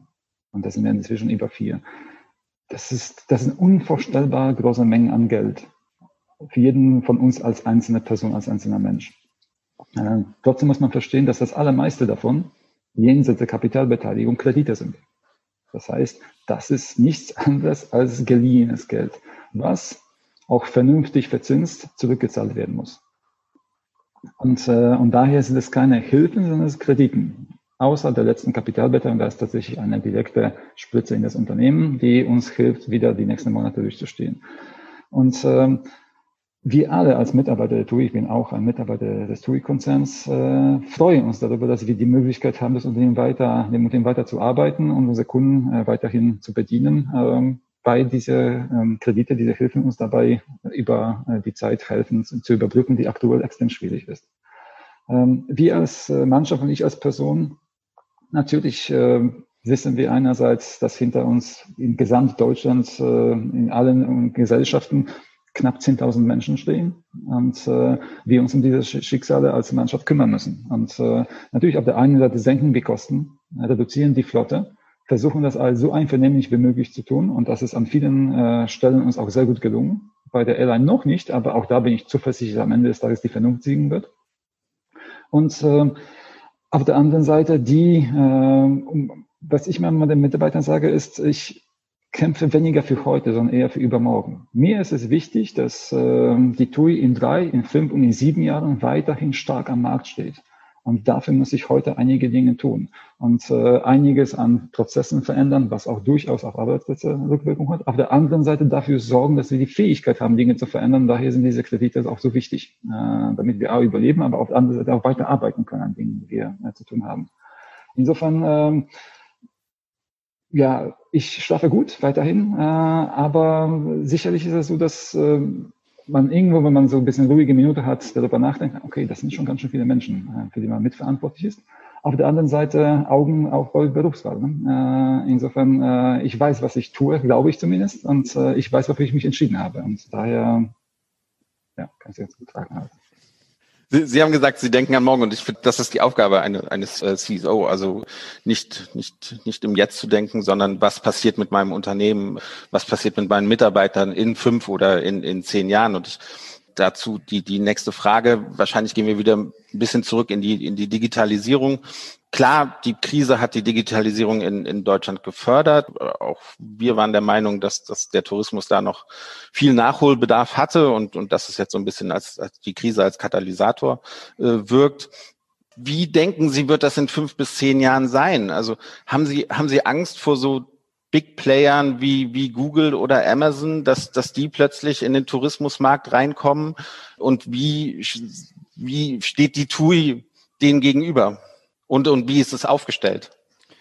Und das sind inzwischen über vier. Das ist, das sind unvorstellbar große Mengen an Geld. Für jeden von uns als einzelne Person, als einzelner Mensch. Äh, trotzdem muss man verstehen, dass das allermeiste davon jenseits der Kapitalbeteiligung Kredite sind. Das heißt, das ist nichts anderes als geliehenes Geld, was auch vernünftig verzinst zurückgezahlt werden muss. Und, äh, und daher sind es keine Hilfen, sondern es Krediten. Außer der letzten Kapitalbeteiligung, da ist tatsächlich eine direkte Spritze in das Unternehmen, die uns hilft, wieder die nächsten Monate durchzustehen. Und ähm, wir alle als Mitarbeiter der TUI, ich bin auch ein Mitarbeiter des TUI-Konzerns, äh, freuen uns darüber, dass wir die Möglichkeit haben, das Unternehmen weiter, dem Unternehmen weiter zu arbeiten und unsere Kunden äh, weiterhin zu bedienen, ähm, weil diese ähm, Kredite, diese Hilfen uns dabei über äh, die Zeit helfen zu, zu, überbrücken, die aktuell extrem schwierig ist. Ähm, wir als äh, Mannschaft und ich als Person Natürlich äh, wissen wir einerseits, dass hinter uns in Gesamtdeutschland, äh, in allen Gesellschaften knapp 10.000 Menschen stehen und äh, wir uns um diese Schicksale als Mannschaft kümmern müssen. Und äh, natürlich auf der einen Seite senken wir Kosten, reduzieren die Flotte, versuchen das alles so einvernehmlich wie möglich zu tun und das ist an vielen äh, Stellen uns auch sehr gut gelungen. Bei der Airline noch nicht, aber auch da bin ich zuversichtlich, dass am Ende des Tages die Vernunft siegen wird. Und äh, auf der anderen Seite, die, äh, was ich mal den Mitarbeitern sage, ist, ich kämpfe weniger für heute, sondern eher für übermorgen. Mir ist es wichtig, dass äh, die TUI in drei, in fünf und in sieben Jahren weiterhin stark am Markt steht. Und dafür muss ich heute einige Dinge tun und äh, einiges an Prozessen verändern, was auch durchaus auf Arbeitsplätze Rückwirkung hat. Auf der anderen Seite dafür sorgen, dass wir die Fähigkeit haben, Dinge zu verändern. Daher sind diese Kredite auch so wichtig, äh, damit wir auch überleben, aber auf der anderen Seite auch weiter arbeiten können an Dingen, die wir äh, zu tun haben. Insofern, ähm, ja, ich schlafe gut weiterhin, äh, aber sicherlich ist es so, dass äh, man irgendwo, wenn man so ein bisschen ruhige Minute hat, darüber nachdenkt, okay, das sind schon ganz schön viele Menschen, äh, für die man mitverantwortlich ist. Auf der anderen Seite Augen auf eure Berufswahl. Ne? Äh, insofern, äh, ich weiß, was ich tue, glaube ich zumindest, und ich weiß, wofür ich mich entschieden habe. Und daher, ja, kann ich jetzt gut sagen. Halt. Sie, Sie haben gesagt, Sie denken an morgen und ich finde, das ist die Aufgabe eine, eines äh, CSO. Also nicht, nicht, nicht im Jetzt zu denken, sondern was passiert mit meinem Unternehmen, was passiert mit meinen Mitarbeitern in fünf oder in, in zehn Jahren. Und ich, dazu die, die nächste Frage. Wahrscheinlich gehen wir wieder ein bisschen zurück in die, in die Digitalisierung. Klar, die Krise hat die Digitalisierung in, in Deutschland gefördert. Auch wir waren der Meinung, dass, dass der Tourismus da noch viel Nachholbedarf hatte und, und dass es jetzt so ein bisschen als, als die Krise als Katalysator äh, wirkt. Wie denken Sie, wird das in fünf bis zehn Jahren sein? Also haben Sie, haben Sie Angst vor so Big Playern wie, wie Google oder Amazon, dass, dass die plötzlich in den Tourismusmarkt reinkommen? Und wie, wie steht die TUI denen gegenüber? Und, und wie ist es aufgestellt?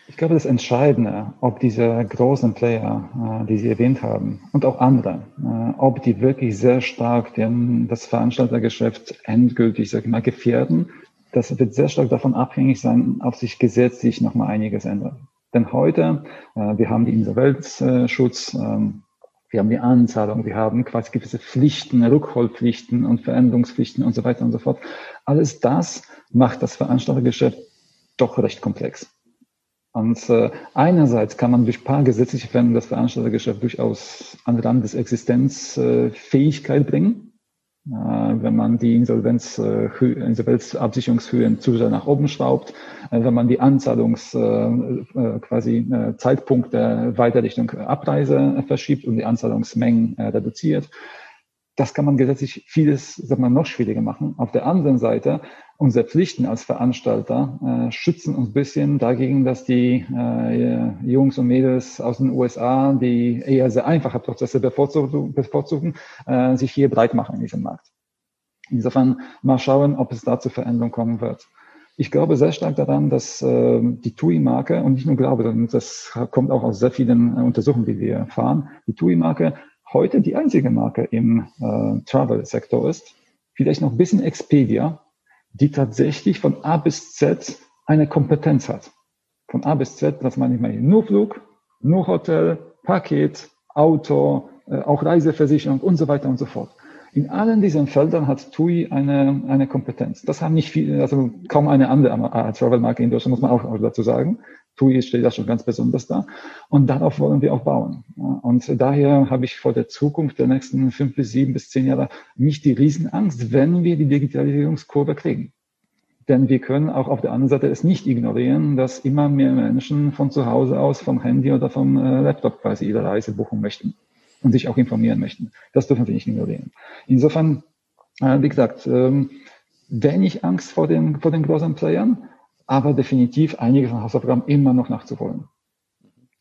Ich glaube, das Entscheidende, ob diese großen Player, äh, die Sie erwähnt haben, und auch andere, äh, ob die wirklich sehr stark den, das Veranstaltergeschäft endgültig, sag ich mal, gefährden, das wird sehr stark davon abhängig sein, ob sich gesetzlich nochmal einiges ändert. Denn heute, äh, wir haben den Insolvenzschutz, ähm, wir haben die Anzahlung, wir haben quasi gewisse Pflichten, Rückholpflichten und Veränderungspflichten und so weiter und so fort. Alles das macht das Veranstaltergeschäft doch recht komplex. Und äh, einerseits kann man durch paar gesetzliche Veränderungen das Veranstaltergeschäft durchaus an Rand des Existenzfähigkeit äh, bringen. Äh, wenn man die Insolvenz, äh, Insolvenzabsicherungshöhen zu sehr nach oben schraubt, äh, wenn man die Anzahlungs äh, äh, quasi Zeitpunkt der Weiterrichtung Abreise verschiebt und die Anzahlungsmengen reduziert. Das kann man gesetzlich vieles, sag mal, noch schwieriger machen. Auf der anderen Seite unsere Pflichten als Veranstalter äh, schützen uns ein bisschen dagegen, dass die äh, Jungs und Mädels aus den USA, die eher sehr einfache Prozesse bevorzugen, bevorzugen äh, sich hier breit machen in diesem Markt. Insofern mal schauen, ob es da zu Veränderungen kommen wird. Ich glaube sehr stark daran, dass äh, die TUI-Marke, und nicht nur glaube, das kommt auch aus sehr vielen äh, Untersuchungen, die wir fahren, die TUI-Marke heute die einzige Marke im äh, Travel-Sektor ist, vielleicht noch ein bisschen Expedia, die tatsächlich von A bis Z eine Kompetenz hat. Von A bis Z, das meine ich mal nur Flug, nur Hotel, Paket, Auto, äh, auch Reiseversicherung und so weiter und so fort. In allen diesen Feldern hat TUI eine, eine Kompetenz. Das haben nicht viele, also kaum eine andere äh, Travel-Marke in Deutschland, muss man auch dazu sagen. TUI steht da schon ganz besonders da. Und darauf wollen wir auch bauen. Und daher habe ich vor der Zukunft der nächsten fünf bis sieben bis zehn Jahre nicht die Riesenangst, wenn wir die Digitalisierungskurve kriegen. Denn wir können auch auf der anderen Seite es nicht ignorieren, dass immer mehr Menschen von zu Hause aus, vom Handy oder vom äh, Laptop quasi ihre Reise buchen möchten und sich auch informieren möchten. Das dürfen wir nicht ignorieren. Insofern, äh, wie gesagt, ähm, wenig Angst vor den, vor den großen Playern, aber definitiv einige von Hausaufgaben immer noch nachzuholen.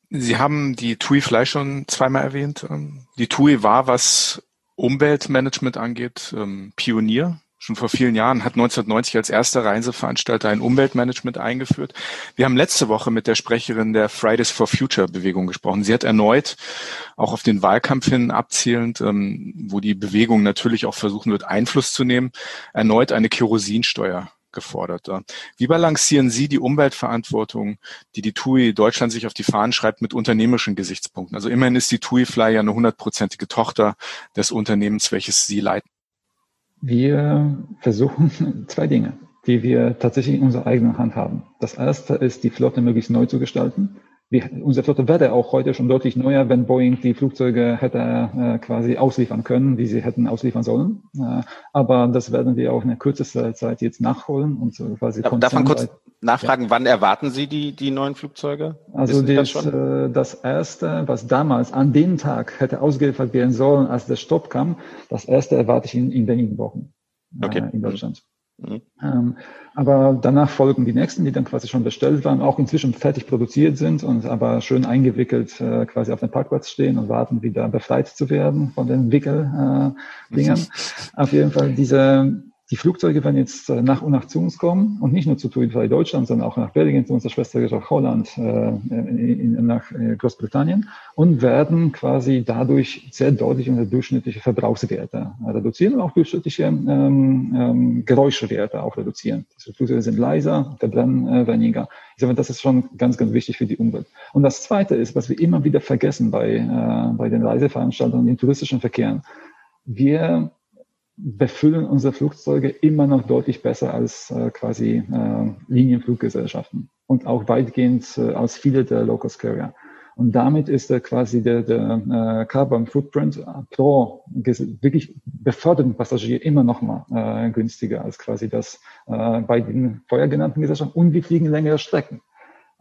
Sie haben die TUI Fly schon zweimal erwähnt. Ähm, die TUI war, was Umweltmanagement angeht, ähm, Pionier. Schon vor vielen Jahren hat 1990 als erster Reiseveranstalter ein Umweltmanagement eingeführt. Wir haben letzte Woche mit der Sprecherin der Fridays for Future Bewegung gesprochen. Sie hat erneut, auch auf den Wahlkampf hin abzielend, ähm, wo die Bewegung natürlich auch versuchen wird, Einfluss zu nehmen, erneut eine Kerosinsteuer gefordert. Wie balancieren Sie die Umweltverantwortung, die die TUI Deutschland sich auf die Fahnen schreibt, mit unternehmerischen Gesichtspunkten? Also immerhin ist die TUI Fly ja eine hundertprozentige Tochter des Unternehmens, welches Sie leiten. Wir versuchen zwei Dinge, die wir tatsächlich in unserer eigenen Hand haben. Das erste ist, die Flotte möglichst neu zu gestalten wir, unsere Flotte wäre auch heute schon deutlich neuer, wenn Boeing die Flugzeuge hätte äh, quasi ausliefern können, wie sie hätten ausliefern sollen. Äh, aber das werden wir auch in der kürzesten Zeit jetzt nachholen und so quasi. Ja, darf man kurz nachfragen, ja. wann erwarten Sie die, die neuen Flugzeuge? Also das, das, äh, das erste, was damals an dem Tag hätte ausgeliefert werden sollen, als der Stopp kam, das erste erwarte ich in, in wenigen Wochen okay. äh, in Deutschland. Mhm. Ähm, aber danach folgen die nächsten, die dann quasi schon bestellt waren, auch inzwischen fertig produziert sind und aber schön eingewickelt äh, quasi auf dem Parkplatz stehen und warten, wieder befreit zu werden von den Wickeldingern. Äh, auf jeden Fall diese die Flugzeuge werden jetzt äh, nach und nach zu uns kommen und nicht nur zu TUI Deutschland, sondern auch nach Belgien, zu unserer Schwestergesellschaft Holland, äh, in, nach äh, Großbritannien und werden quasi dadurch sehr deutlich unsere durchschnittliche Verbrauchswerte reduzieren und auch durchschnittliche ähm, ähm, Geräuschewerte auch reduzieren. Die Flugzeuge sind leiser, verbrennen äh, weniger. Ich sage, das ist schon ganz, ganz wichtig für die Umwelt. Und das Zweite ist, was wir immer wieder vergessen bei, äh, bei den Reiseveranstaltungen den touristischen Verkehren. Wir befüllen unsere Flugzeuge immer noch deutlich besser als äh, quasi äh, Linienfluggesellschaften und auch weitgehend äh, als viele der Low-Cost Carrier. Und damit ist äh, quasi der, der äh, Carbon Footprint pro wirklich beförderten Passagier immer noch mal äh, günstiger als quasi das äh, bei den vorher genannten Gesellschaften. Und wir fliegen längere Strecken.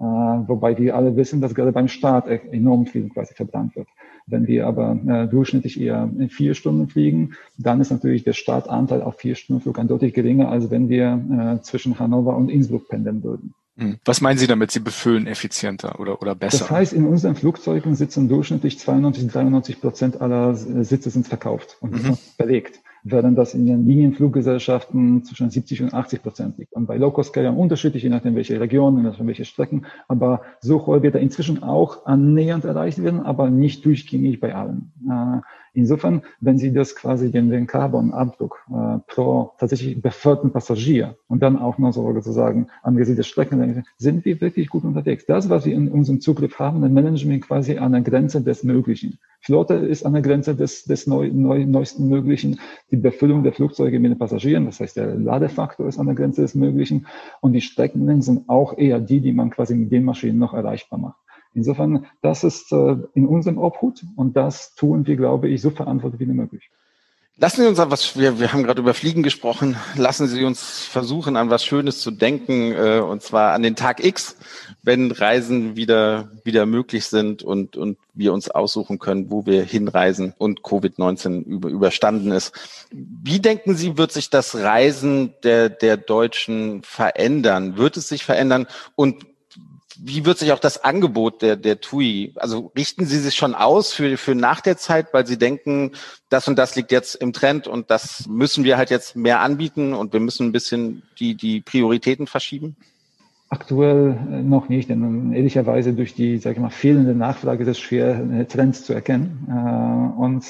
Äh, wobei wir alle wissen, dass gerade beim Start e-, enorm viel quasi verbrannt wird. Wenn wir aber äh, durchschnittlich eher in vier Stunden fliegen, dann ist natürlich der Startanteil auf vier Stunden Flug deutlich geringer, als wenn wir äh, zwischen Hannover und Innsbruck pendeln würden. Hm. Was meinen Sie damit? Sie befüllen effizienter oder, oder besser? Das heißt, in unseren Flugzeugen sitzen durchschnittlich 92, 93 Prozent aller Sitze sind verkauft und mhm. belegt während das in den Linienfluggesellschaften zwischen 70 und 80 Prozent liegt. Und bei Low-Cost-Carriern unterschiedlich, je nachdem welche Region, je nachdem welche Strecken. Aber so hoch wird er inzwischen auch annähernd erreicht werden, aber nicht durchgängig bei allen. Äh, insofern, wenn Sie das quasi den, den Carbon-Abdruck äh, pro tatsächlich beförderten Passagier und dann auch noch so sozusagen angesiedelt Strecken, sind wir wirklich gut unterwegs. Das, was wir in unserem Zugriff haben, dann managen wir quasi an der Grenze des Möglichen. Flotte ist an der Grenze des, des neu, neu, neuesten Möglichen. Die Befüllung der Flugzeuge mit den Passagieren, das heißt, der Ladefaktor ist an der Grenze des Möglichen. Und die Streckenlängen sind auch eher die, die man quasi mit den Maschinen noch erreichbar macht. Insofern, das ist äh, in unserem Obhut und das tun wir, glaube ich, so verantwortlich wie möglich. Lassen Sie uns an was, wir, wir haben gerade über Fliegen gesprochen, lassen Sie uns versuchen, an was Schönes zu denken, äh, und zwar an den Tag X, wenn Reisen wieder, wieder möglich sind und, und wir uns aussuchen können, wo wir hinreisen und Covid-19 über, überstanden ist. Wie denken Sie, wird sich das Reisen der, der Deutschen verändern? Wird es sich verändern? Und wie wird sich auch das Angebot der, der TUI, also richten Sie sich schon aus für, für nach der Zeit, weil Sie denken, das und das liegt jetzt im Trend und das müssen wir halt jetzt mehr anbieten und wir müssen ein bisschen die, die Prioritäten verschieben? Aktuell äh, noch nicht, denn ehrlicherweise durch die, sage ich mal, fehlende Nachfrage ist es schwer, äh, Trends zu erkennen. Äh, und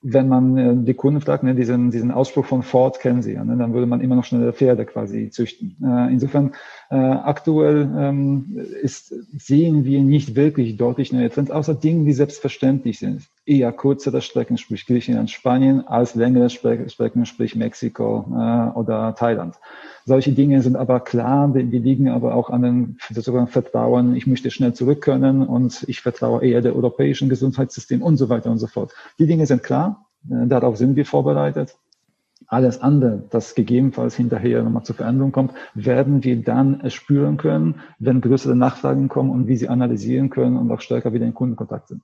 wenn man äh, die Kunden fragt, ne, diesen, diesen Ausspruch von Ford kennen sie ja, ne, dann würde man immer noch schnelle Pferde quasi züchten. Äh, insofern äh, aktuell ähm, ist, sehen wir nicht wirklich deutlich neue Trends, außer Dinge, die selbstverständlich sind. Eher kürzere Strecken, sprich Griechenland, Spanien, als längere Strecken, sprich Mexiko äh, oder Thailand. Solche Dinge sind aber klar, die, die liegen aber auch an dem sozusagen Vertrauen, ich möchte schnell zurück können und ich vertraue eher der europäischen Gesundheitssystem und so weiter und so fort. Die Dinge sind klar, äh, darauf sind wir vorbereitet. Alles andere, das gegebenenfalls hinterher nochmal zur Veränderung kommt, werden wir dann spüren können, wenn größere Nachfragen kommen und wie sie analysieren können und auch stärker wieder in Kundenkontakt sind.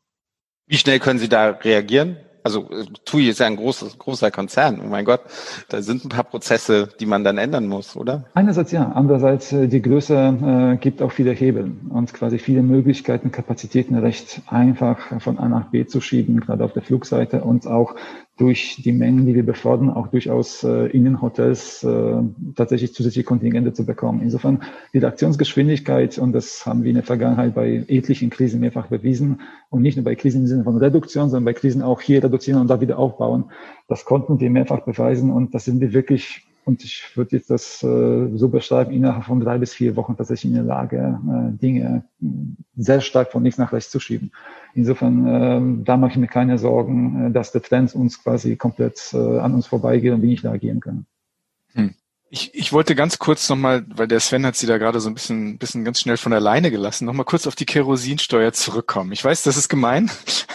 Wie schnell können Sie da reagieren? also äh, TUI ist ja ein großes, großer Konzern. Oh mein Gott, da sind ein paar Prozesse, die man dann ändern muss, oder? Einerseits ja, andererseits äh, die Größe äh, gibt auch viele Hebel und quasi viele Möglichkeiten, Kapazitäten recht einfach von A nach B zu schieben, gerade auf der Flugseite und auch durch die Mengen, die wir befördern, auch durchaus äh, in den Hotels äh, tatsächlich zusätzliche Kontingente zu bekommen. Insofern die Reaktionsgeschwindigkeit, und das haben wir in der Vergangenheit bei etlichen Krisen mehrfach bewiesen, und nicht nur bei Krisen im Sinne von Reduktion, sondern bei Krisen auch hier reduzieren und da wieder aufbauen. Das konnten wir mehrfach beweisen und das sind wir wirklich und ich würde jetzt das äh, so beschreiben, innerhalb von drei bis vier Wochen tatsächlich in der Lage, äh, Dinge sehr stark von links nach rechts zu schieben. Insofern, äh, da mache ich mir keine Sorgen, äh, dass der Trend uns quasi komplett äh, an uns vorbeigeht und wir nicht reagieren können. Ich, ich wollte ganz kurz nochmal, weil der Sven hat sie da gerade so ein bisschen, bisschen ganz schnell von der Leine gelassen, nochmal kurz auf die Kerosinsteuer zurückkommen. Ich weiß, das ist gemein,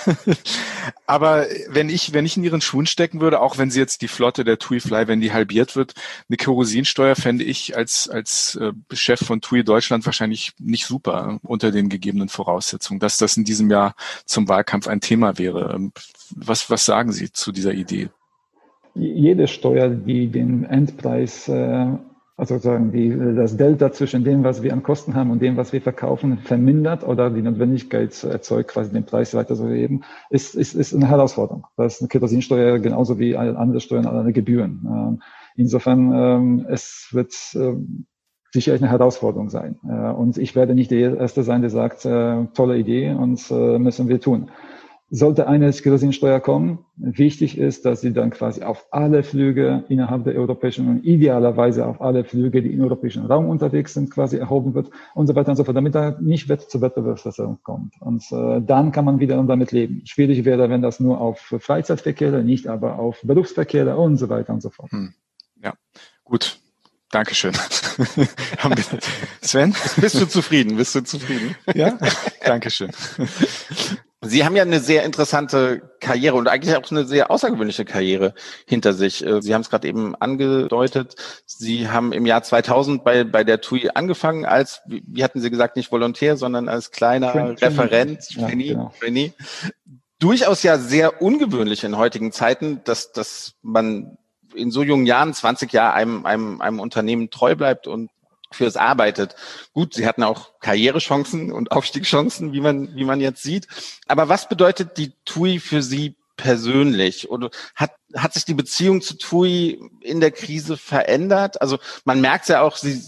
aber wenn ich, wenn ich in ihren Schuhen stecken würde, auch wenn sie jetzt die Flotte der TUI Fly, wenn die halbiert wird, eine Kerosinsteuer fände ich als, als äh, Chef von TUI Deutschland wahrscheinlich nicht super unter den gegebenen Voraussetzungen, dass das in diesem Jahr zum Wahlkampf ein Thema wäre. Ähm, was, was sagen Sie zu dieser Idee? Jede Steuer, die den Endpreis, äh, also sozusagen die, das Delta zwischen dem, was wir an Kosten haben und dem, was wir verkaufen, vermindert oder die Notwendigkeit erzeugt, quasi den Preis weiter zu heben, ist, ist, ist eine Herausforderung. Das ist eine Kerosinsteuer genauso wie alle andere Steuern, alle Gebühren. Ähm, insofern, ähm, es wird ähm, sicherlich eine Herausforderung sein. Äh, und ich werde nicht der Erste sein, der sagt, äh, tolle Idee und müssen wir tun. Sollte eine Kerosinsteuer kommen, wichtig ist, dass sie dann quasi auf alle Flüge innerhalb der Europäischen Union, idealerweise auf alle Flüge, die im europäischen Raum unterwegs sind, quasi erhoben wird und so weiter und so fort, damit da nicht zu Wettbewerbsverzerrung kommt. Und äh, dann kann man wiederum damit leben. Schwierig wäre, wenn das nur auf Freizeitverkehre, nicht aber auf Berufsverkehre und so weiter und so fort. Hm. Ja, gut. Dankeschön. Sven? Bist du zufrieden? Bist du zufrieden? Ja? Dankeschön. Sie haben ja eine sehr interessante Karriere und eigentlich auch eine sehr außergewöhnliche Karriere hinter sich. Äh, Sie haben es gerade eben angedeutet. Sie haben im Jahr 2000 bei, bei der TUI angefangen als, wie hatten Sie gesagt, nicht Volontär, sondern als kleiner Trainee. Referent, Trainee, ja, genau. Durchaus ja sehr ungewöhnlich in heutigen Zeiten, dass, dass man in so jungen Jahren, 20 Jahre einem, einem, einem Unternehmen treu bleibt und für es arbeitet. Gut, sie hatten auch Karrierechancen und Aufstiegschancen, wie man, wie man jetzt sieht. Aber was bedeutet die TUI für Sie persönlich? Oder hat, hat sich die Beziehung zu TUI in der Krise verändert? Also man merkt ja auch, Sie,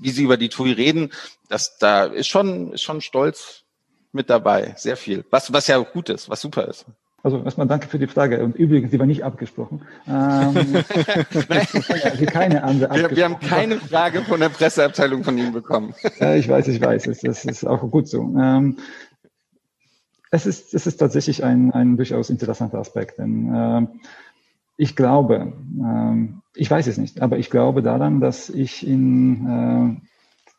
wie Sie über die TUI reden, dass da ist schon, ist schon Stolz mit dabei. Sehr viel. Was, was ja gut ist, was super ist. Also erstmal danke für die Frage. Und übrigens, die war nicht abgesprochen. Ähm, also keine andere wir, wir, haben keine Frage von der Presseabteilung von Ihnen bekommen. Ja, ich weiß, ich weiß. Das, das ist auch gut so. Ähm, es, ist, es ist tatsächlich ein, ein durchaus interessanter Aspekt. Denn äh, ich glaube, äh, ich weiß es nicht, aber ich glaube daran, dass ich in äh,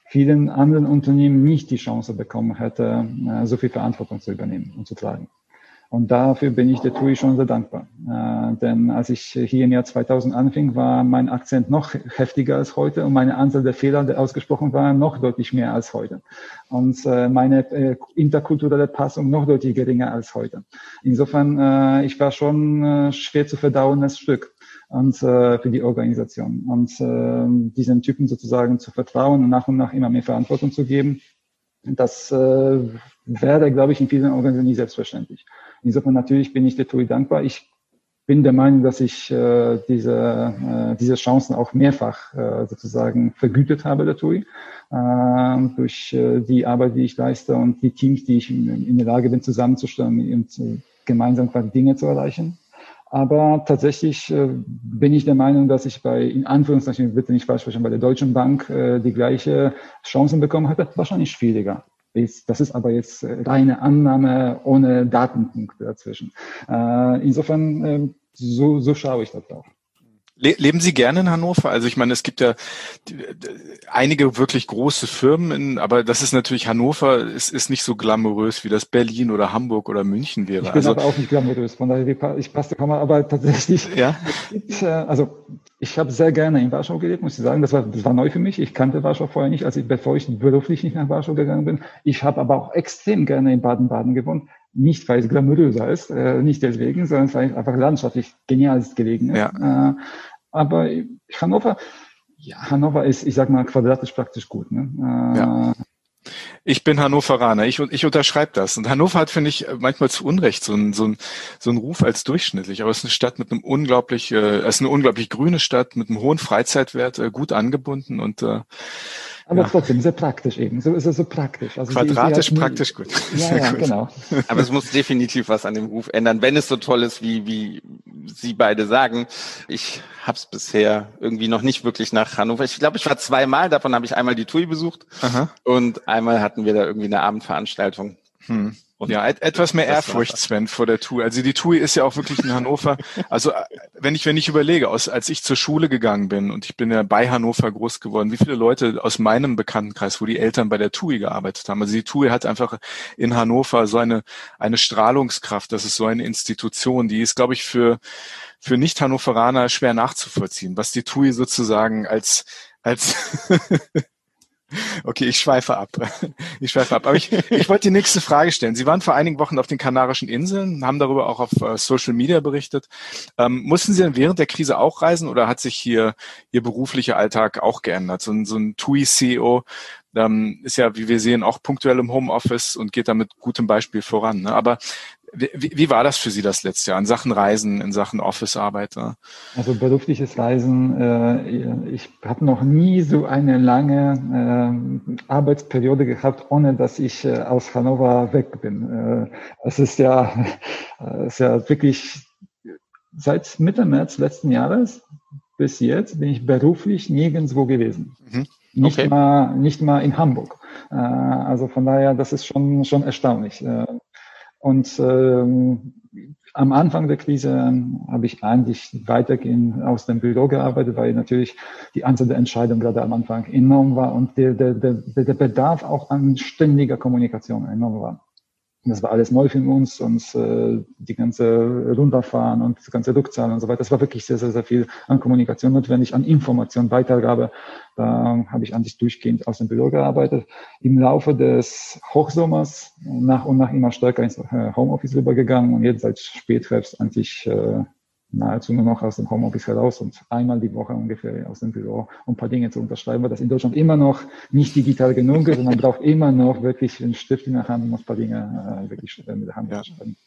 vielen anderen Unternehmen nicht die Chance bekommen hätte, äh, so viel Verantwortung zu übernehmen und zu tragen. Und dafür bin ich der TUI schon sehr dankbar. Äh, denn als ich hier im Jahr 2000 anfing, war mein Akzent noch heftiger als heute und meine Anzahl der Fehler, die ausgesprochen waren, noch deutlich mehr als heute. Und äh, meine äh, interkulturelle Passung noch deutlich geringer als heute. Insofern, äh, ich war schon äh, schwer zu verdauendes Stück und äh, für die Organisation. Und äh, diesen Typen sozusagen zu vertrauen und nach und nach immer mehr Verantwortung zu geben, das äh, wäre, glaube ich, in vielen Organisationen nie selbstverständlich. Insofern natürlich bin ich der TUI dankbar. Ich bin der Meinung, dass ich äh, diese, äh, diese Chancen auch mehrfach äh, sozusagen vergütet habe, der TUI, äh, durch äh, die Arbeit, die ich leiste und die Teams, die ich in, in der Lage bin zusammenzustellen und äh, gemeinsam quasi Dinge zu erreichen. Aber tatsächlich äh, bin ich der Meinung, dass ich bei, in Anführungszeichen, bitte nicht falsch verstehen, bei der Deutschen Bank äh, die gleiche Chancen bekommen hätte. Wahrscheinlich schwieriger. Das ist aber jetzt äh, reine Annahme ohne Datenpunkte dazwischen. Äh, insofern, äh, so, so schaue ich da drauf. Leben Sie gerne in Hannover? Also ich meine, es gibt ja einige wirklich große Firmen, in, aber das ist natürlich Hannover, ist, ist nicht so glamourös, wie das Berlin oder Hamburg oder München wäre. Ich bin also, aber auch nicht glamourös, von daher ich passte kaum aber tatsächlich. Ja. Gibt, also ich habe sehr gerne in Warschau gelebt, muss ich sagen. Das war, das war neu für mich. Ich kannte Warschau vorher nicht, als ich, bevor ich beruflich nicht nach Warschau gegangen bin. Ich habe aber auch extrem gerne in Baden-Baden gewohnt. Nicht, weil es glamouröser ist, äh, nicht deswegen, sondern weil es einfach landschaftlich genial ist gelegen ist. Ja. Äh, aber Hannover, ja, Hannover ist, ich sag mal, quadratisch praktisch gut. Ne? Äh, ja. Ich bin Hannoveraner. Ich, ich unterschreibe das. Und Hannover hat, finde ich, manchmal zu Unrecht so einen so ein, so ein Ruf als durchschnittlich. Aber es ist eine Stadt mit einem unglaublich, äh, es ist eine unglaublich grüne Stadt mit einem hohen Freizeitwert, äh, gut angebunden und äh, aber ja. trotzdem sehr praktisch eben. So ist es so praktisch. Also Quadratisch die praktisch gut. Ja, ja, gut. genau. Aber es muss definitiv was an dem Ruf ändern, wenn es so toll ist, wie, wie Sie beide sagen. Ich habe es bisher irgendwie noch nicht wirklich nach Hannover. Ich glaube, ich war zweimal, davon habe ich einmal die TUI besucht Aha. und einmal hatten wir da irgendwie eine Abendveranstaltung. Hm. Und ja, et etwas mehr Ehrfurcht, Sven, vor der TUI. Also die TUI ist ja auch wirklich in Hannover. Also äh, wenn ich, wenn ich überlege, aus, als ich zur Schule gegangen bin und ich bin ja bei Hannover groß geworden, wie viele Leute aus meinem Bekanntenkreis, wo die Eltern bei der TUI gearbeitet haben. Also die TUI hat einfach in Hannover so eine, eine Strahlungskraft. Das ist so eine Institution, die ist, glaube ich, für, für Nicht-Hannoveraner schwer nachzuvollziehen, was die TUI sozusagen als, als Okay, ich schweife ab. Ich schweife ab. Aber ich, ich wollte die nächste Frage stellen. Sie waren vor einigen Wochen auf den Kanarischen Inseln, haben darüber auch auf uh, Social Media berichtet. Ähm, mussten Sie denn während der Krise auch reisen oder hat sich hier Ihr beruflicher Alltag auch geändert? So ein, so ein TUI-CEO ähm, ist ja, wie wir sehen, auch punktuell im Homeoffice und geht da mit gutem Beispiel voran. Ne? Aber wie, wie war das für Sie das letzte Jahr in Sachen Reisen, in Sachen Office-Arbeit? Also berufliches Reisen, äh, ich habe noch nie so eine lange äh, Arbeitsperiode gehabt, ohne dass ich äh, aus Hannover weg bin. Äh, es ist ja, äh, ist ja wirklich seit Mitte März letzten Jahres bis jetzt bin ich beruflich nirgendwo gewesen. Mhm. Nicht okay. mal, nicht mal in Hamburg. Äh, also von daher, das ist schon, schon erstaunlich. Und ähm, am Anfang der Krise ähm, habe ich eigentlich weitergehend aus dem Büro gearbeitet, weil natürlich die Anzahl der Entscheidungen gerade am Anfang enorm war und der, der, der, der Bedarf auch an ständiger Kommunikation enorm war. Das war alles neu für uns und äh, die ganze Runterfahren und das ganze Rückzahlen und so weiter. Das war wirklich sehr, sehr, sehr viel an Kommunikation notwendig, an Information, Weitergabe. Da habe ich eigentlich durchgehend aus dem Büro gearbeitet. Im Laufe des Hochsommers nach und nach immer stärker ins äh, Homeoffice rübergegangen und jetzt seit Spätherbst eigentlich äh, nahezu nur noch aus dem Homeoffice heraus und einmal die Woche ungefähr aus dem Büro, um ein paar Dinge zu unterschreiben, weil das in Deutschland immer noch nicht digital genug ist und man braucht immer noch wirklich einen Stift in der Hand, um ein paar Dinge äh, wirklich mit der Hand ja. zu schreiben.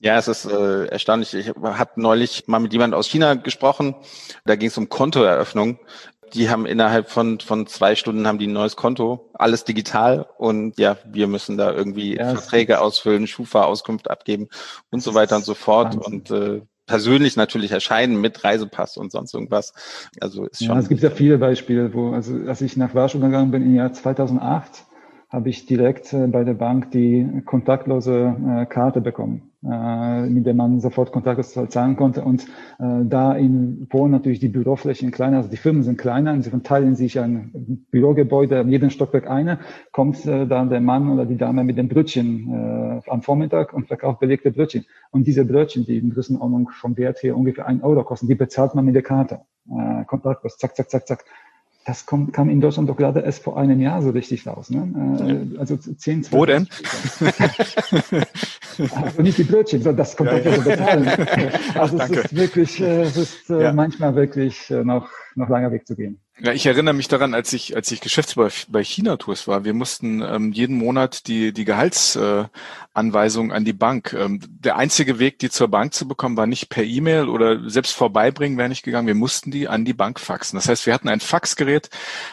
Ja, es ist äh, erstaunlich. Ich habe neulich mal mit jemand aus China gesprochen. Da ging es um Kontoeröffnung. Die haben innerhalb von, von zwei Stunden haben die ein neues Konto, alles digital und ja, wir müssen da irgendwie ja, Verträge ausfüllen, Schufa-Auskunft abgeben und so weiter und so fort und äh, persönlich natürlich erscheinen mit Reisepass und sonst irgendwas. Also ist schon. Ja, es gibt ja viele Beispiele, wo, also als ich nach Warschau gegangen bin im Jahr 2008, habe ich direkt äh, bei der Bank die kontaktlose äh, Karte bekommen, äh, mit der man sofort kontaktlos zahlen konnte. Und da in Polen natürlich die Büroflächen kleiner, also die Firmen sind kleiner, insofern teilen sich ein Bürogebäude, in jedem Stockwerk eine, kommt dann der Mann oder die Dame mit dem Brötchen am Vormittag und verkauft belegte Brötchen. Und diese Brötchen, die in Größenordnung vom Wert her ungefähr ein Euro kosten, die bezahlt man mit der Karte. kontaktlos, zack, zack, zack, zack das kommt, kam in Deutschland doch gerade erst vor einem Jahr so richtig raus. Ne? Äh, also 10, 12 Wo denn? also nicht die Brötchen, sondern das kommt ja, ja. bezahlen. Also es ist wirklich, äh, es ist äh, ja. manchmal wirklich noch, noch langer Weg zu gehen. Ja, ich erinnere mich daran, als ich, als ich Geschäftsführer bei China-Tours war. Wir mussten ähm, jeden Monat die, die Gehaltsanweisung äh, an die Bank. Ähm, der einzige Weg, die zur Bank zu bekommen, war nicht per E-Mail oder selbst vorbeibringen wäre nicht gegangen. Wir mussten die an die Bank faxen. Das heißt, wir hatten ein Faxgerät,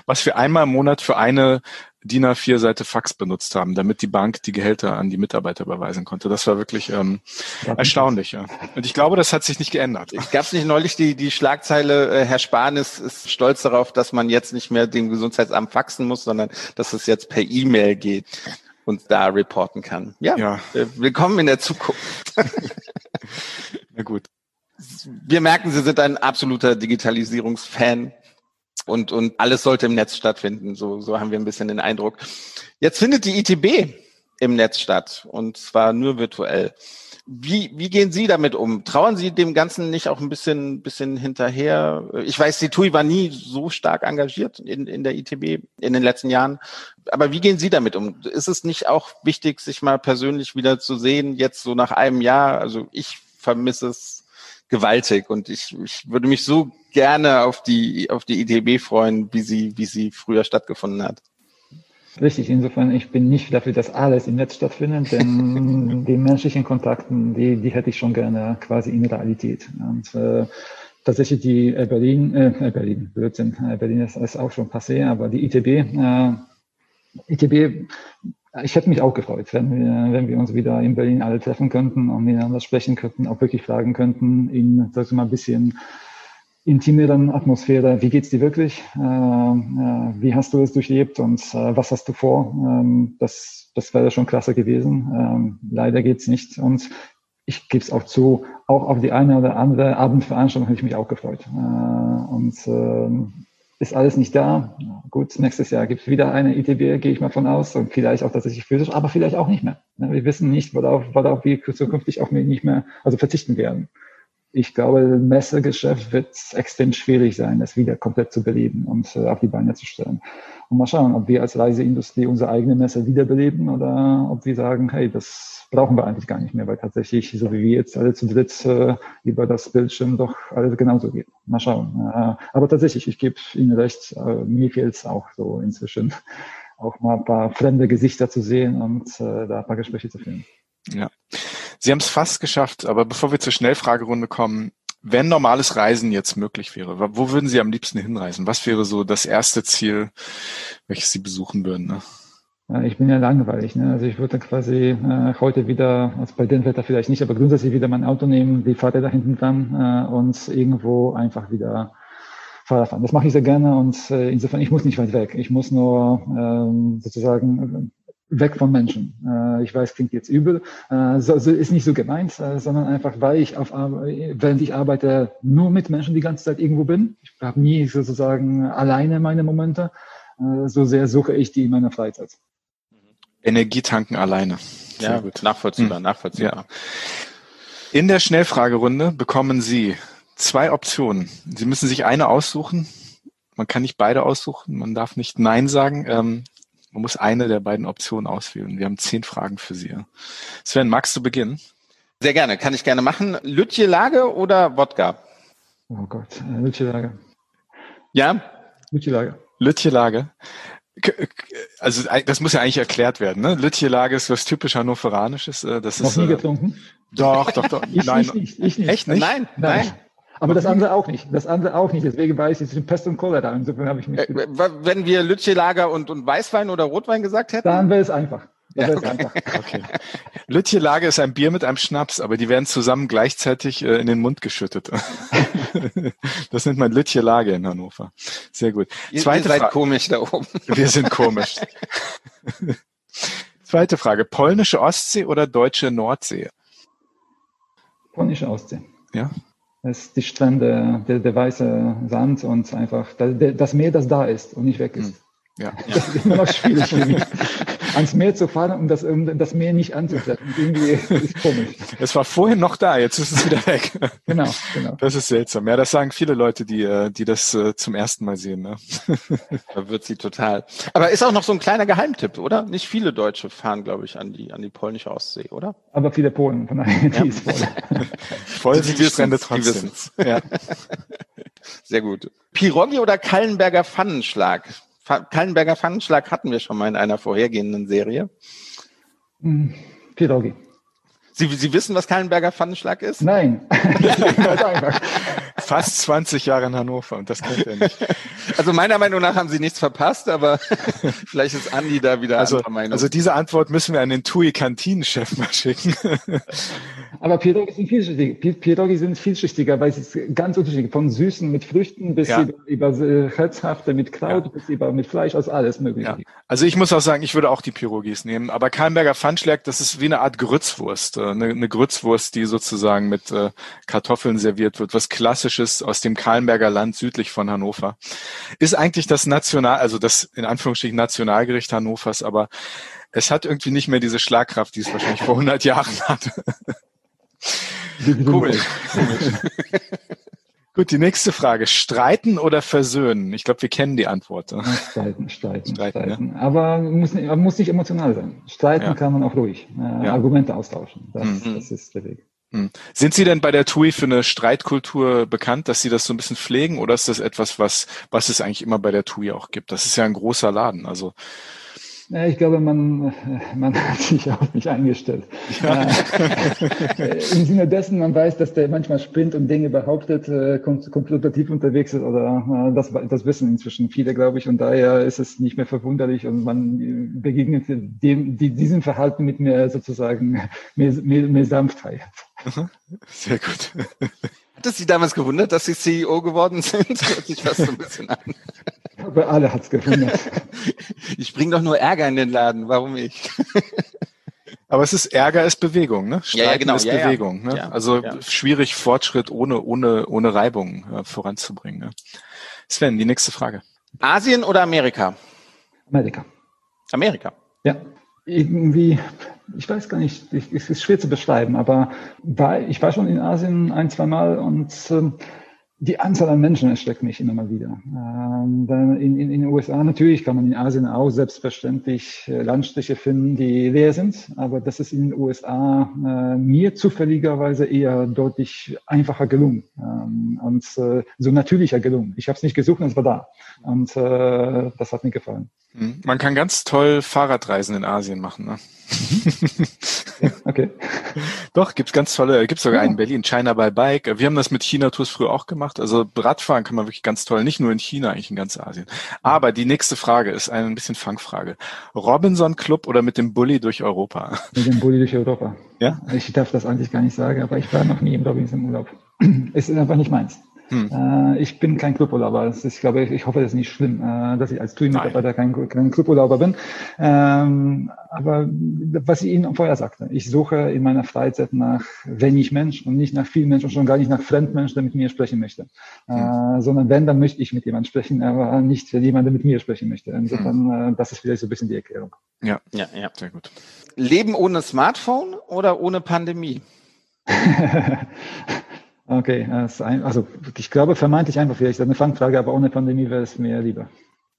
was wir einmal im Monat für eine DIN A4-Seite Fax benutzt haben, damit die Bank die Gehälter an die Mitarbeiter überweisen konnte. Das war wirklich ähm, erstaunlich. Ja. Und ich glaube, das hat sich nicht geändert. Gab es nicht neulich die, die Schlagzeile, äh, Herr Spahn ist, ist stolz darauf, dass man jetzt nicht mehr dem Gesundheitsamt faxen muss, sondern dass es jetzt per E-Mail geht und da reporten kann. Ja, ja. Äh, willkommen in der Zukunft. Na gut. Wir merken, Sie sind ein absoluter Digitalisierungsfan und, und alles sollte im Netz stattfinden. So, so haben wir ein bisschen den Eindruck. Jetzt findet die ITB im Netz statt und zwar nur virtuell. Wie, wie gehen Sie damit um? Trauern Sie dem Ganzen nicht auch ein bisschen, bisschen hinterher? Ich weiß, die TUI war nie so stark engagiert in, in der ITB in den letzten Jahren. Aber wie gehen Sie damit um? Ist es nicht auch wichtig, sich mal persönlich wieder zu sehen, jetzt so nach einem Jahr? Also ich vermisse es gewaltig und ich, ich würde mich so gerne auf die, auf die ITB freuen, wie sie, wie sie früher stattgefunden hat. Richtig, insofern, ich bin nicht dafür, dass alles im Netz stattfindet, denn die menschlichen Kontakten, die, die hätte ich schon gerne quasi in Realität. Und äh, tatsächlich die äh, Berlin, äh, Berlin, Blödsinn, äh, Berlin ist, ist auch schon passé, aber die ITB, äh, ITB, ich hätte mich auch gefreut, wenn wir, wenn wir uns wieder in Berlin alle treffen könnten und miteinander sprechen könnten, auch wirklich fragen könnten, in, sag ich mal, ein bisschen intimeren Atmosphäre. Wie geht's dir wirklich? Äh, äh, wie hast du es durchlebt und äh, was hast du vor? Ähm, das, das wäre schon klasse gewesen. Ähm, leider geht's nicht. Und ich gebe es auch zu, auch auf die eine oder andere Abendveranstaltung habe ich mich auch gefreut. Äh, und ähm, ist alles nicht da. Gut, nächstes Jahr gibt es wieder eine ITB, gehe ich mal von aus, und vielleicht auch tatsächlich physisch, aber vielleicht auch nicht mehr. Wir wissen nicht, worauf, worauf wir zukünftig auch nicht mehr, also verzichten werden ich glaube, Messegeschäft wird extrem schwierig sein, das wieder komplett zu beleben und äh, auf die Beine zu stellen. Und mal schauen, ob wir als Reiseindustrie unsere eigene Messe wiederbeleben oder ob wir sagen, hey, das brauchen wir eigentlich gar nicht mehr, weil tatsächlich, so wie wir jetzt alle zu dritt äh, über das Bildschirm doch alles genauso geht. Mal schauen. Äh, aber tatsächlich, ich gebe Ihnen recht, äh, mir fehlt es auch so inzwischen, auch mal ein paar fremde Gesichter zu sehen und äh, da ein paar Gespräche zu führen. Ja. Sie haben es fast geschafft, aber bevor wir zur Schnellfragerunde kommen, wenn normales Reisen jetzt möglich wäre, wo würden Sie am liebsten hinreisen? Was wäre so das erste Ziel, welches Sie besuchen würden? Ne? Ich bin ja langweilig. Ne? Also ich würde quasi äh, heute wieder, also bei dem Wetter vielleicht nicht, aber grundsätzlich wieder mein Auto nehmen, die Fahrt da hinten dran äh, und irgendwo einfach wieder Fahrrad fahren. Das mache ich sehr gerne und äh, insofern, ich muss nicht weit weg. Ich muss nur ähm, sozusagen weg von Menschen. Äh, ich weiß, klingt jetzt übel, äh, so, so ist nicht so gemeint, äh, sondern einfach, weil ich auf, während ich arbeite, nur mit Menschen die ganze Zeit irgendwo bin. Ich habe nie sozusagen alleine meine Momente. Äh, so sehr suche ich die in meiner Freizeit. Energietanken alleine. Sehr ja, gut. nachvollziehbar, hm. nachvollziehbar. Ja. In der Schnellfragerunde bekommen Sie zwei Optionen. Sie müssen sich eine aussuchen. Man kann nicht beide aussuchen. Man darf nicht Nein sagen. Ähm, man muss eine der beiden Optionen auswählen. Wir haben zehn Fragen für Sie. Sven, magst du beginnen? Sehr gerne, kann ich gerne machen. Lütje Lage oder Wodka? Oh Gott, äh, Lütje Lage. Ja? Lütje Lage. Lütje Lage. Also das muss ja eigentlich erklärt werden. Ne? Lütje Lage ist was typisch Hannoveranisches. äh, Das Noch ist, nie äh, getrunken? Doch, doch, doch. Ich, Nein, ich nicht, ich nicht. echt nicht? Nein, Nein. nein. Aber das andere auch nicht. Das andere auch nicht. Deswegen weiß ich zwischen Pest und Cholera. Insofern habe ich mich. Äh, Wenn wir Lütje Lager und, und Weißwein oder Rotwein gesagt hätten? Dann wäre es einfach. Dann Ja, wäre es okay. einfach. Okay. Lütje Lage ist ein Bier mit einem Schnaps, aber die werden zusammen gleichzeitig äh, in den Mund geschüttet. das nennt man Lütje Lage in Hannover. Sehr gut. Ihr, ihr Zweite seid Frage. komisch da oben. Wir sind komisch. Zweite Frage. Polnische Ostsee oder deutsche Nordsee? Polnische Ostsee. Ja. Das ist die Strände, der, der weiße Sand und einfach das, das Meer, das da ist und nicht weg ist. Ja. Das ist immer noch schwierig für mich, ans Meer zu fahren und das, um das Meer nicht anzutreffen. Irgendwie ist es komisch. Es war vorhin noch da, jetzt ist es wieder weg. Genau, genau. Das ist seltsam. Ja, das sagen viele Leute, die, äh, die das äh, zum ersten Mal sehen. Ne? Da wird sie total. Aber ist auch noch so ein kleiner Geheimtipp, oder? Nicht viele Deutsche fahren, glaube ich, an die, an die polnische Ostsee, oder? Aber viele Polen, von daher, die ist voll. Voll Die sind die wissen's, Strände trotzdem. Ja. Sehr gut. Pirogi oder Kallenberger Pfannenschlag? Kallenberger Pfannenschlag hatten wir schon mal in einer vorhergehenden Serie. Hm, Pierogi. Sie, Sie wissen, was Kallenberger Pfannenschlag ist? Nein. Fast 20 Jahre in Hannover und das kennt er nicht. Also meiner Meinung nach haben Sie nichts verpasst, aber vielleicht ist Andi da wieder Also, anderer Meinung. also diese Antwort müssen wir an den TUI-Kantinenchef mal schicken. Aber Pierogi sind vielschichtiger. Pi- Pierogi sind vielschichtiger, weil es ist ganz unterschiedlich. Von süßen mit Früchten bis Ja. über, über äh, herzhafte mit Kraut bis über mit Fleisch, aus alles mögliche. Ja. Also ich muss auch sagen, ich würde auch die Pirogis nehmen. Aber Kalmberger Pfannschlag, das ist wie eine Art Grützwurst. Eine, eine Grützwurst, die sozusagen mit äh, Kartoffeln serviert wird. Was Klassisches aus dem Kalmberger Land südlich von Hannover. Ist eigentlich das National, also das in Anführungsstrichen Nationalgericht Hannovers, aber es hat irgendwie nicht mehr diese Schlagkraft, die es wahrscheinlich vor 100 Jahren hatte. Komisch. Komisch. Gut, die nächste Frage. Streiten oder versöhnen? Ich glaube, wir kennen die Antwort. ne? Streiten, streiten, Streiten, streiten. Aber muss muss nicht emotional sein. Streiten Ja. kann man auch ruhig. Äh, Ja. Argumente austauschen. Das, Mhm. das ist der Weg. Hm. Sind Sie denn bei der TUI für eine Streitkultur bekannt, dass Sie das so ein bisschen pflegen oder ist das etwas, was, was es eigentlich immer bei der TUI auch gibt? Das ist ja ein großer Laden. Also Ja, ich glaube, man, man hat sich auf mich eingestellt. Äh, Im Sinne dessen, man weiß, dass der manchmal spinnt und Dinge behauptet, äh, kon- konfrontativ unterwegs ist oder äh, das, das wissen inzwischen viele, glaube ich. Und daher ist es nicht mehr verwunderlich und man begegnet dem, die, diesem Verhalten mit mehr sozusagen mehr, mehr, mehr Sanftheit. sehr gut. Hat es Sie damals gewundert, dass Sie CEO geworden sind? Hört sich fast so ein bisschen an. Aber alle hat's gewundert. Ich bringe doch nur Ärger in den Laden. Warum ich? Aber es ist Ärger ist Bewegung, ne? Ja, ja, Streiten genau. ist Ja, ja. Bewegung. Ne? Ja, also ja. schwierig, Fortschritt ohne, ohne, ohne Reibung äh, voranzubringen. Ne? Sven, die nächste Frage. Asien oder Amerika? Amerika. Amerika. Ja, irgendwie, ich weiß gar nicht, ich, es ist schwer zu beschreiben, aber war, ich war schon in Asien ein, zwei Mal und ähm, die Anzahl an Menschen erschreckt mich immer mal wieder. Ähm, in, in, in den USA natürlich kann man in Asien auch selbstverständlich äh, Landstriche finden, die leer sind, aber das ist in den USA äh, mir zufälligerweise eher deutlich einfacher gelungen ähm, und äh, so natürlicher gelungen. Ich habe es nicht gesucht es war da und äh, das hat mir gefallen. Hm. Man kann ganz toll Fahrradreisen in Asien machen. Ne? Okay. Doch, gibt's ganz tolle, gibt's sogar Ja. einen in Berlin, China by Bike. Wir haben das mit China-Tours früher auch gemacht. Also Radfahren kann man wirklich ganz toll, nicht nur in China, eigentlich in ganz Asien. Aber die nächste Frage ist eine ein bisschen Fangfrage. Robinson Club oder mit dem Bulli durch Europa? Mit dem Bulli durch Europa. Ja? Ich darf das eigentlich gar nicht sagen, aber ich war noch nie im Robinson Urlaub. Es ist einfach nicht meins. Hm. Äh, ich bin kein Cluburlauber. Das ist, ich glaube, ich hoffe, das ist nicht schlimm, äh, dass ich als TUI-Mitarbeiter kein, kein Cluburlauber bin. Ähm, aber was ich Ihnen vorher sagte, ich suche in meiner Freizeit nach wenig Mensch und nicht nach viel Mensch und schon gar nicht nach Fremdmensch, der mit mir sprechen möchte. Äh, sondern wenn, dann möchte ich mit jemandem sprechen, aber nicht jemand, der mit mir sprechen möchte. Insofern, äh, das ist vielleicht so ein bisschen die Erklärung. Ja, Ja, ja. sehr gut. Leben ohne Smartphone oder ohne Pandemie? Okay, ein, also ich glaube vermeintlich einfach vielleicht eine Fangfrage, aber ohne Pandemie wäre es mir lieber.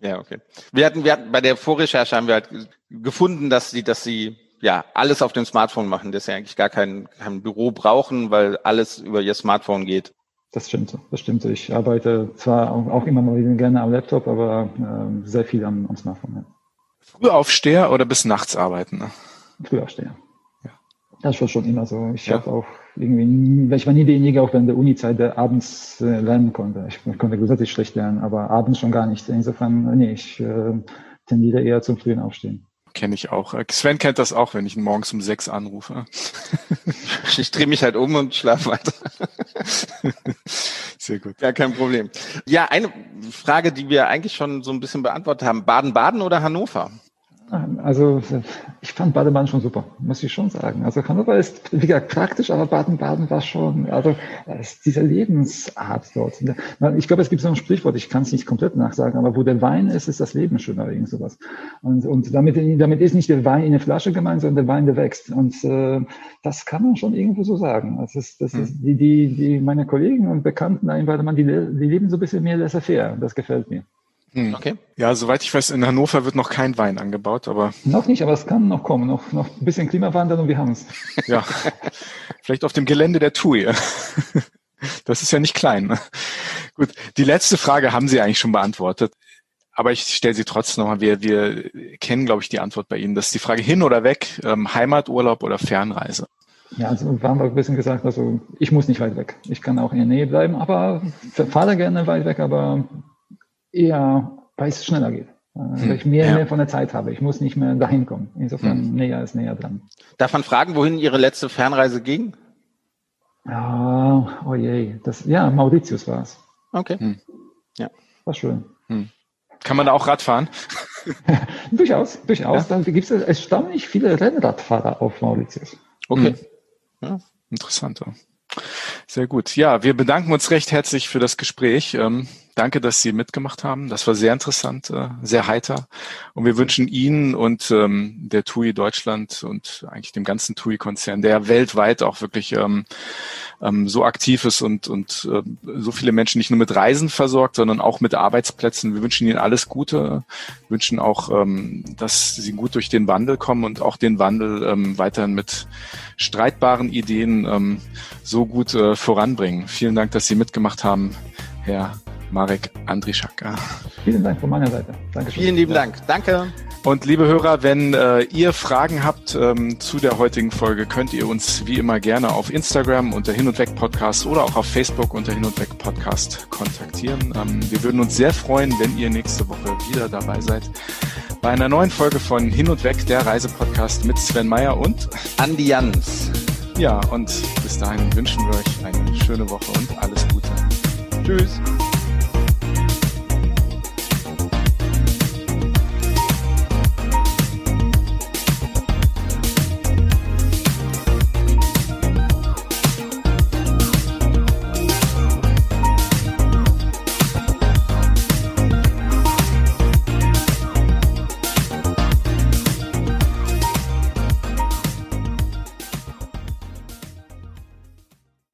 Ja, okay. Wir hatten, wir hatten bei der Vorrecherche haben wir halt gefunden, dass sie, dass sie ja alles auf dem Smartphone machen, dass sie eigentlich gar kein, kein Büro brauchen, weil alles über ihr Smartphone geht. Das stimmt so. Das stimmt so. Ich arbeite zwar auch, immer mal wieder gerne am Laptop, aber äh, sehr viel am, am Smartphone. Ja. Frühaufsteher oder bis nachts arbeiten? Ne? Frühaufsteher. Ja. Das war schon immer so. Ich ja. habe auch irgendwie, ich war nie derjenige, auch während der Uni-Zeit, der abends äh, lernen konnte. Ich, ich konnte grundsätzlich schlecht lernen, aber abends schon gar nicht. Insofern, nee, ich äh, tendiere eher zum frühen Aufstehen. Kenne ich auch. Sven kennt das auch, wenn ich ihn morgens um sechs anrufe. ich drehe mich halt um und schlafe weiter. Sehr gut. Ja, kein Problem. Ja, eine Frage, die wir eigentlich schon so ein bisschen beantwortet haben. Baden-Baden oder Hannover? Also ich fand Baden-Baden schon super, muss ich schon sagen. Also Hannover ist, wie gesagt, praktisch, aber Baden-Baden war schon, also ist diese Lebensart dort. Ich glaube, es gibt so ein Sprichwort, ich kann es nicht komplett nachsagen, aber wo der Wein ist, ist das Leben schöner, irgend sowas. Und, und damit, damit ist nicht der Wein in der Flasche gemeint, sondern der Wein, der wächst. Und äh, das kann man schon irgendwo so sagen. Das ist, das ist hm. die, die, die meine Kollegen und Bekannten da in Baden-Baden, die, die leben so ein bisschen mehr laissez-faire. Das gefällt mir. Hm. Okay. Ja, soweit ich weiß, in Hannover wird noch kein Wein angebaut, aber. Noch nicht, aber es kann noch kommen. Noch, noch ein bisschen Klimawandel und wir haben es. Ja. Vielleicht auf dem Gelände der TUI. Das ist ja nicht klein. Gut. Die letzte Frage haben Sie eigentlich schon beantwortet. Aber ich stelle sie trotzdem nochmal. Wir, wir kennen, glaube ich, die Antwort bei Ihnen. Das ist die Frage hin oder weg, ähm, Heimaturlaub oder Fernreise. Ja, also wir haben ein bisschen gesagt, also ich muss nicht weit weg. Ich kann auch in der Nähe bleiben, aber fahre gerne weit weg, aber eher, weil es schneller geht. Äh, hm, weil ich mehr, ja. mehr von der Zeit habe. Ich muss nicht mehr dahin kommen. Insofern hm. näher ist näher dran. Darf man fragen, wohin Ihre letzte Fernreise ging? Oh, oh je, das, ja, Mauritius war es. Okay. Hm. Ja. War schön. Hm. Kann man da auch Radfahren? durchaus, durchaus. Ja. Da gibt es erstaunlich viele Rennradfahrer auf Mauritius. Okay. Hm. Ja, interessant. Sehr gut. Ja, wir bedanken uns recht herzlich für das Gespräch. Danke, dass Sie mitgemacht haben. Das war sehr interessant, äh, sehr heiter. Und wir wünschen Ihnen und ähm, der TUI Deutschland und eigentlich dem ganzen TUI-Konzern, der weltweit auch wirklich ähm, ähm, so aktiv ist und, und äh, so viele Menschen nicht nur mit Reisen versorgt, sondern auch mit Arbeitsplätzen. Wir wünschen Ihnen alles Gute, wünschen auch, ähm, dass Sie gut durch den Wandel kommen und auch den Wandel ähm, weiterhin mit streitbaren Ideen ähm, so gut äh, voranbringen. Vielen Dank, dass Sie mitgemacht haben, Herr Marek Andrischak. Vielen Dank von meiner Seite. Dankeschön. Vielen lieben Dank. Danke. Und liebe Hörer, wenn äh, ihr Fragen habt ähm, zu der heutigen Folge, könnt ihr uns wie immer gerne auf Instagram unter Hin und Weg Podcast oder auch auf Facebook unter Hin und Weg Podcast kontaktieren. Ähm, wir würden uns sehr freuen, wenn ihr nächste Woche wieder dabei seid bei einer neuen Folge von Hin und Weg, der Reisepodcast mit Sven Meyer und Andi Jans. Ja, und bis dahin wünschen wir euch eine schöne Woche und alles Gute. Tschüss.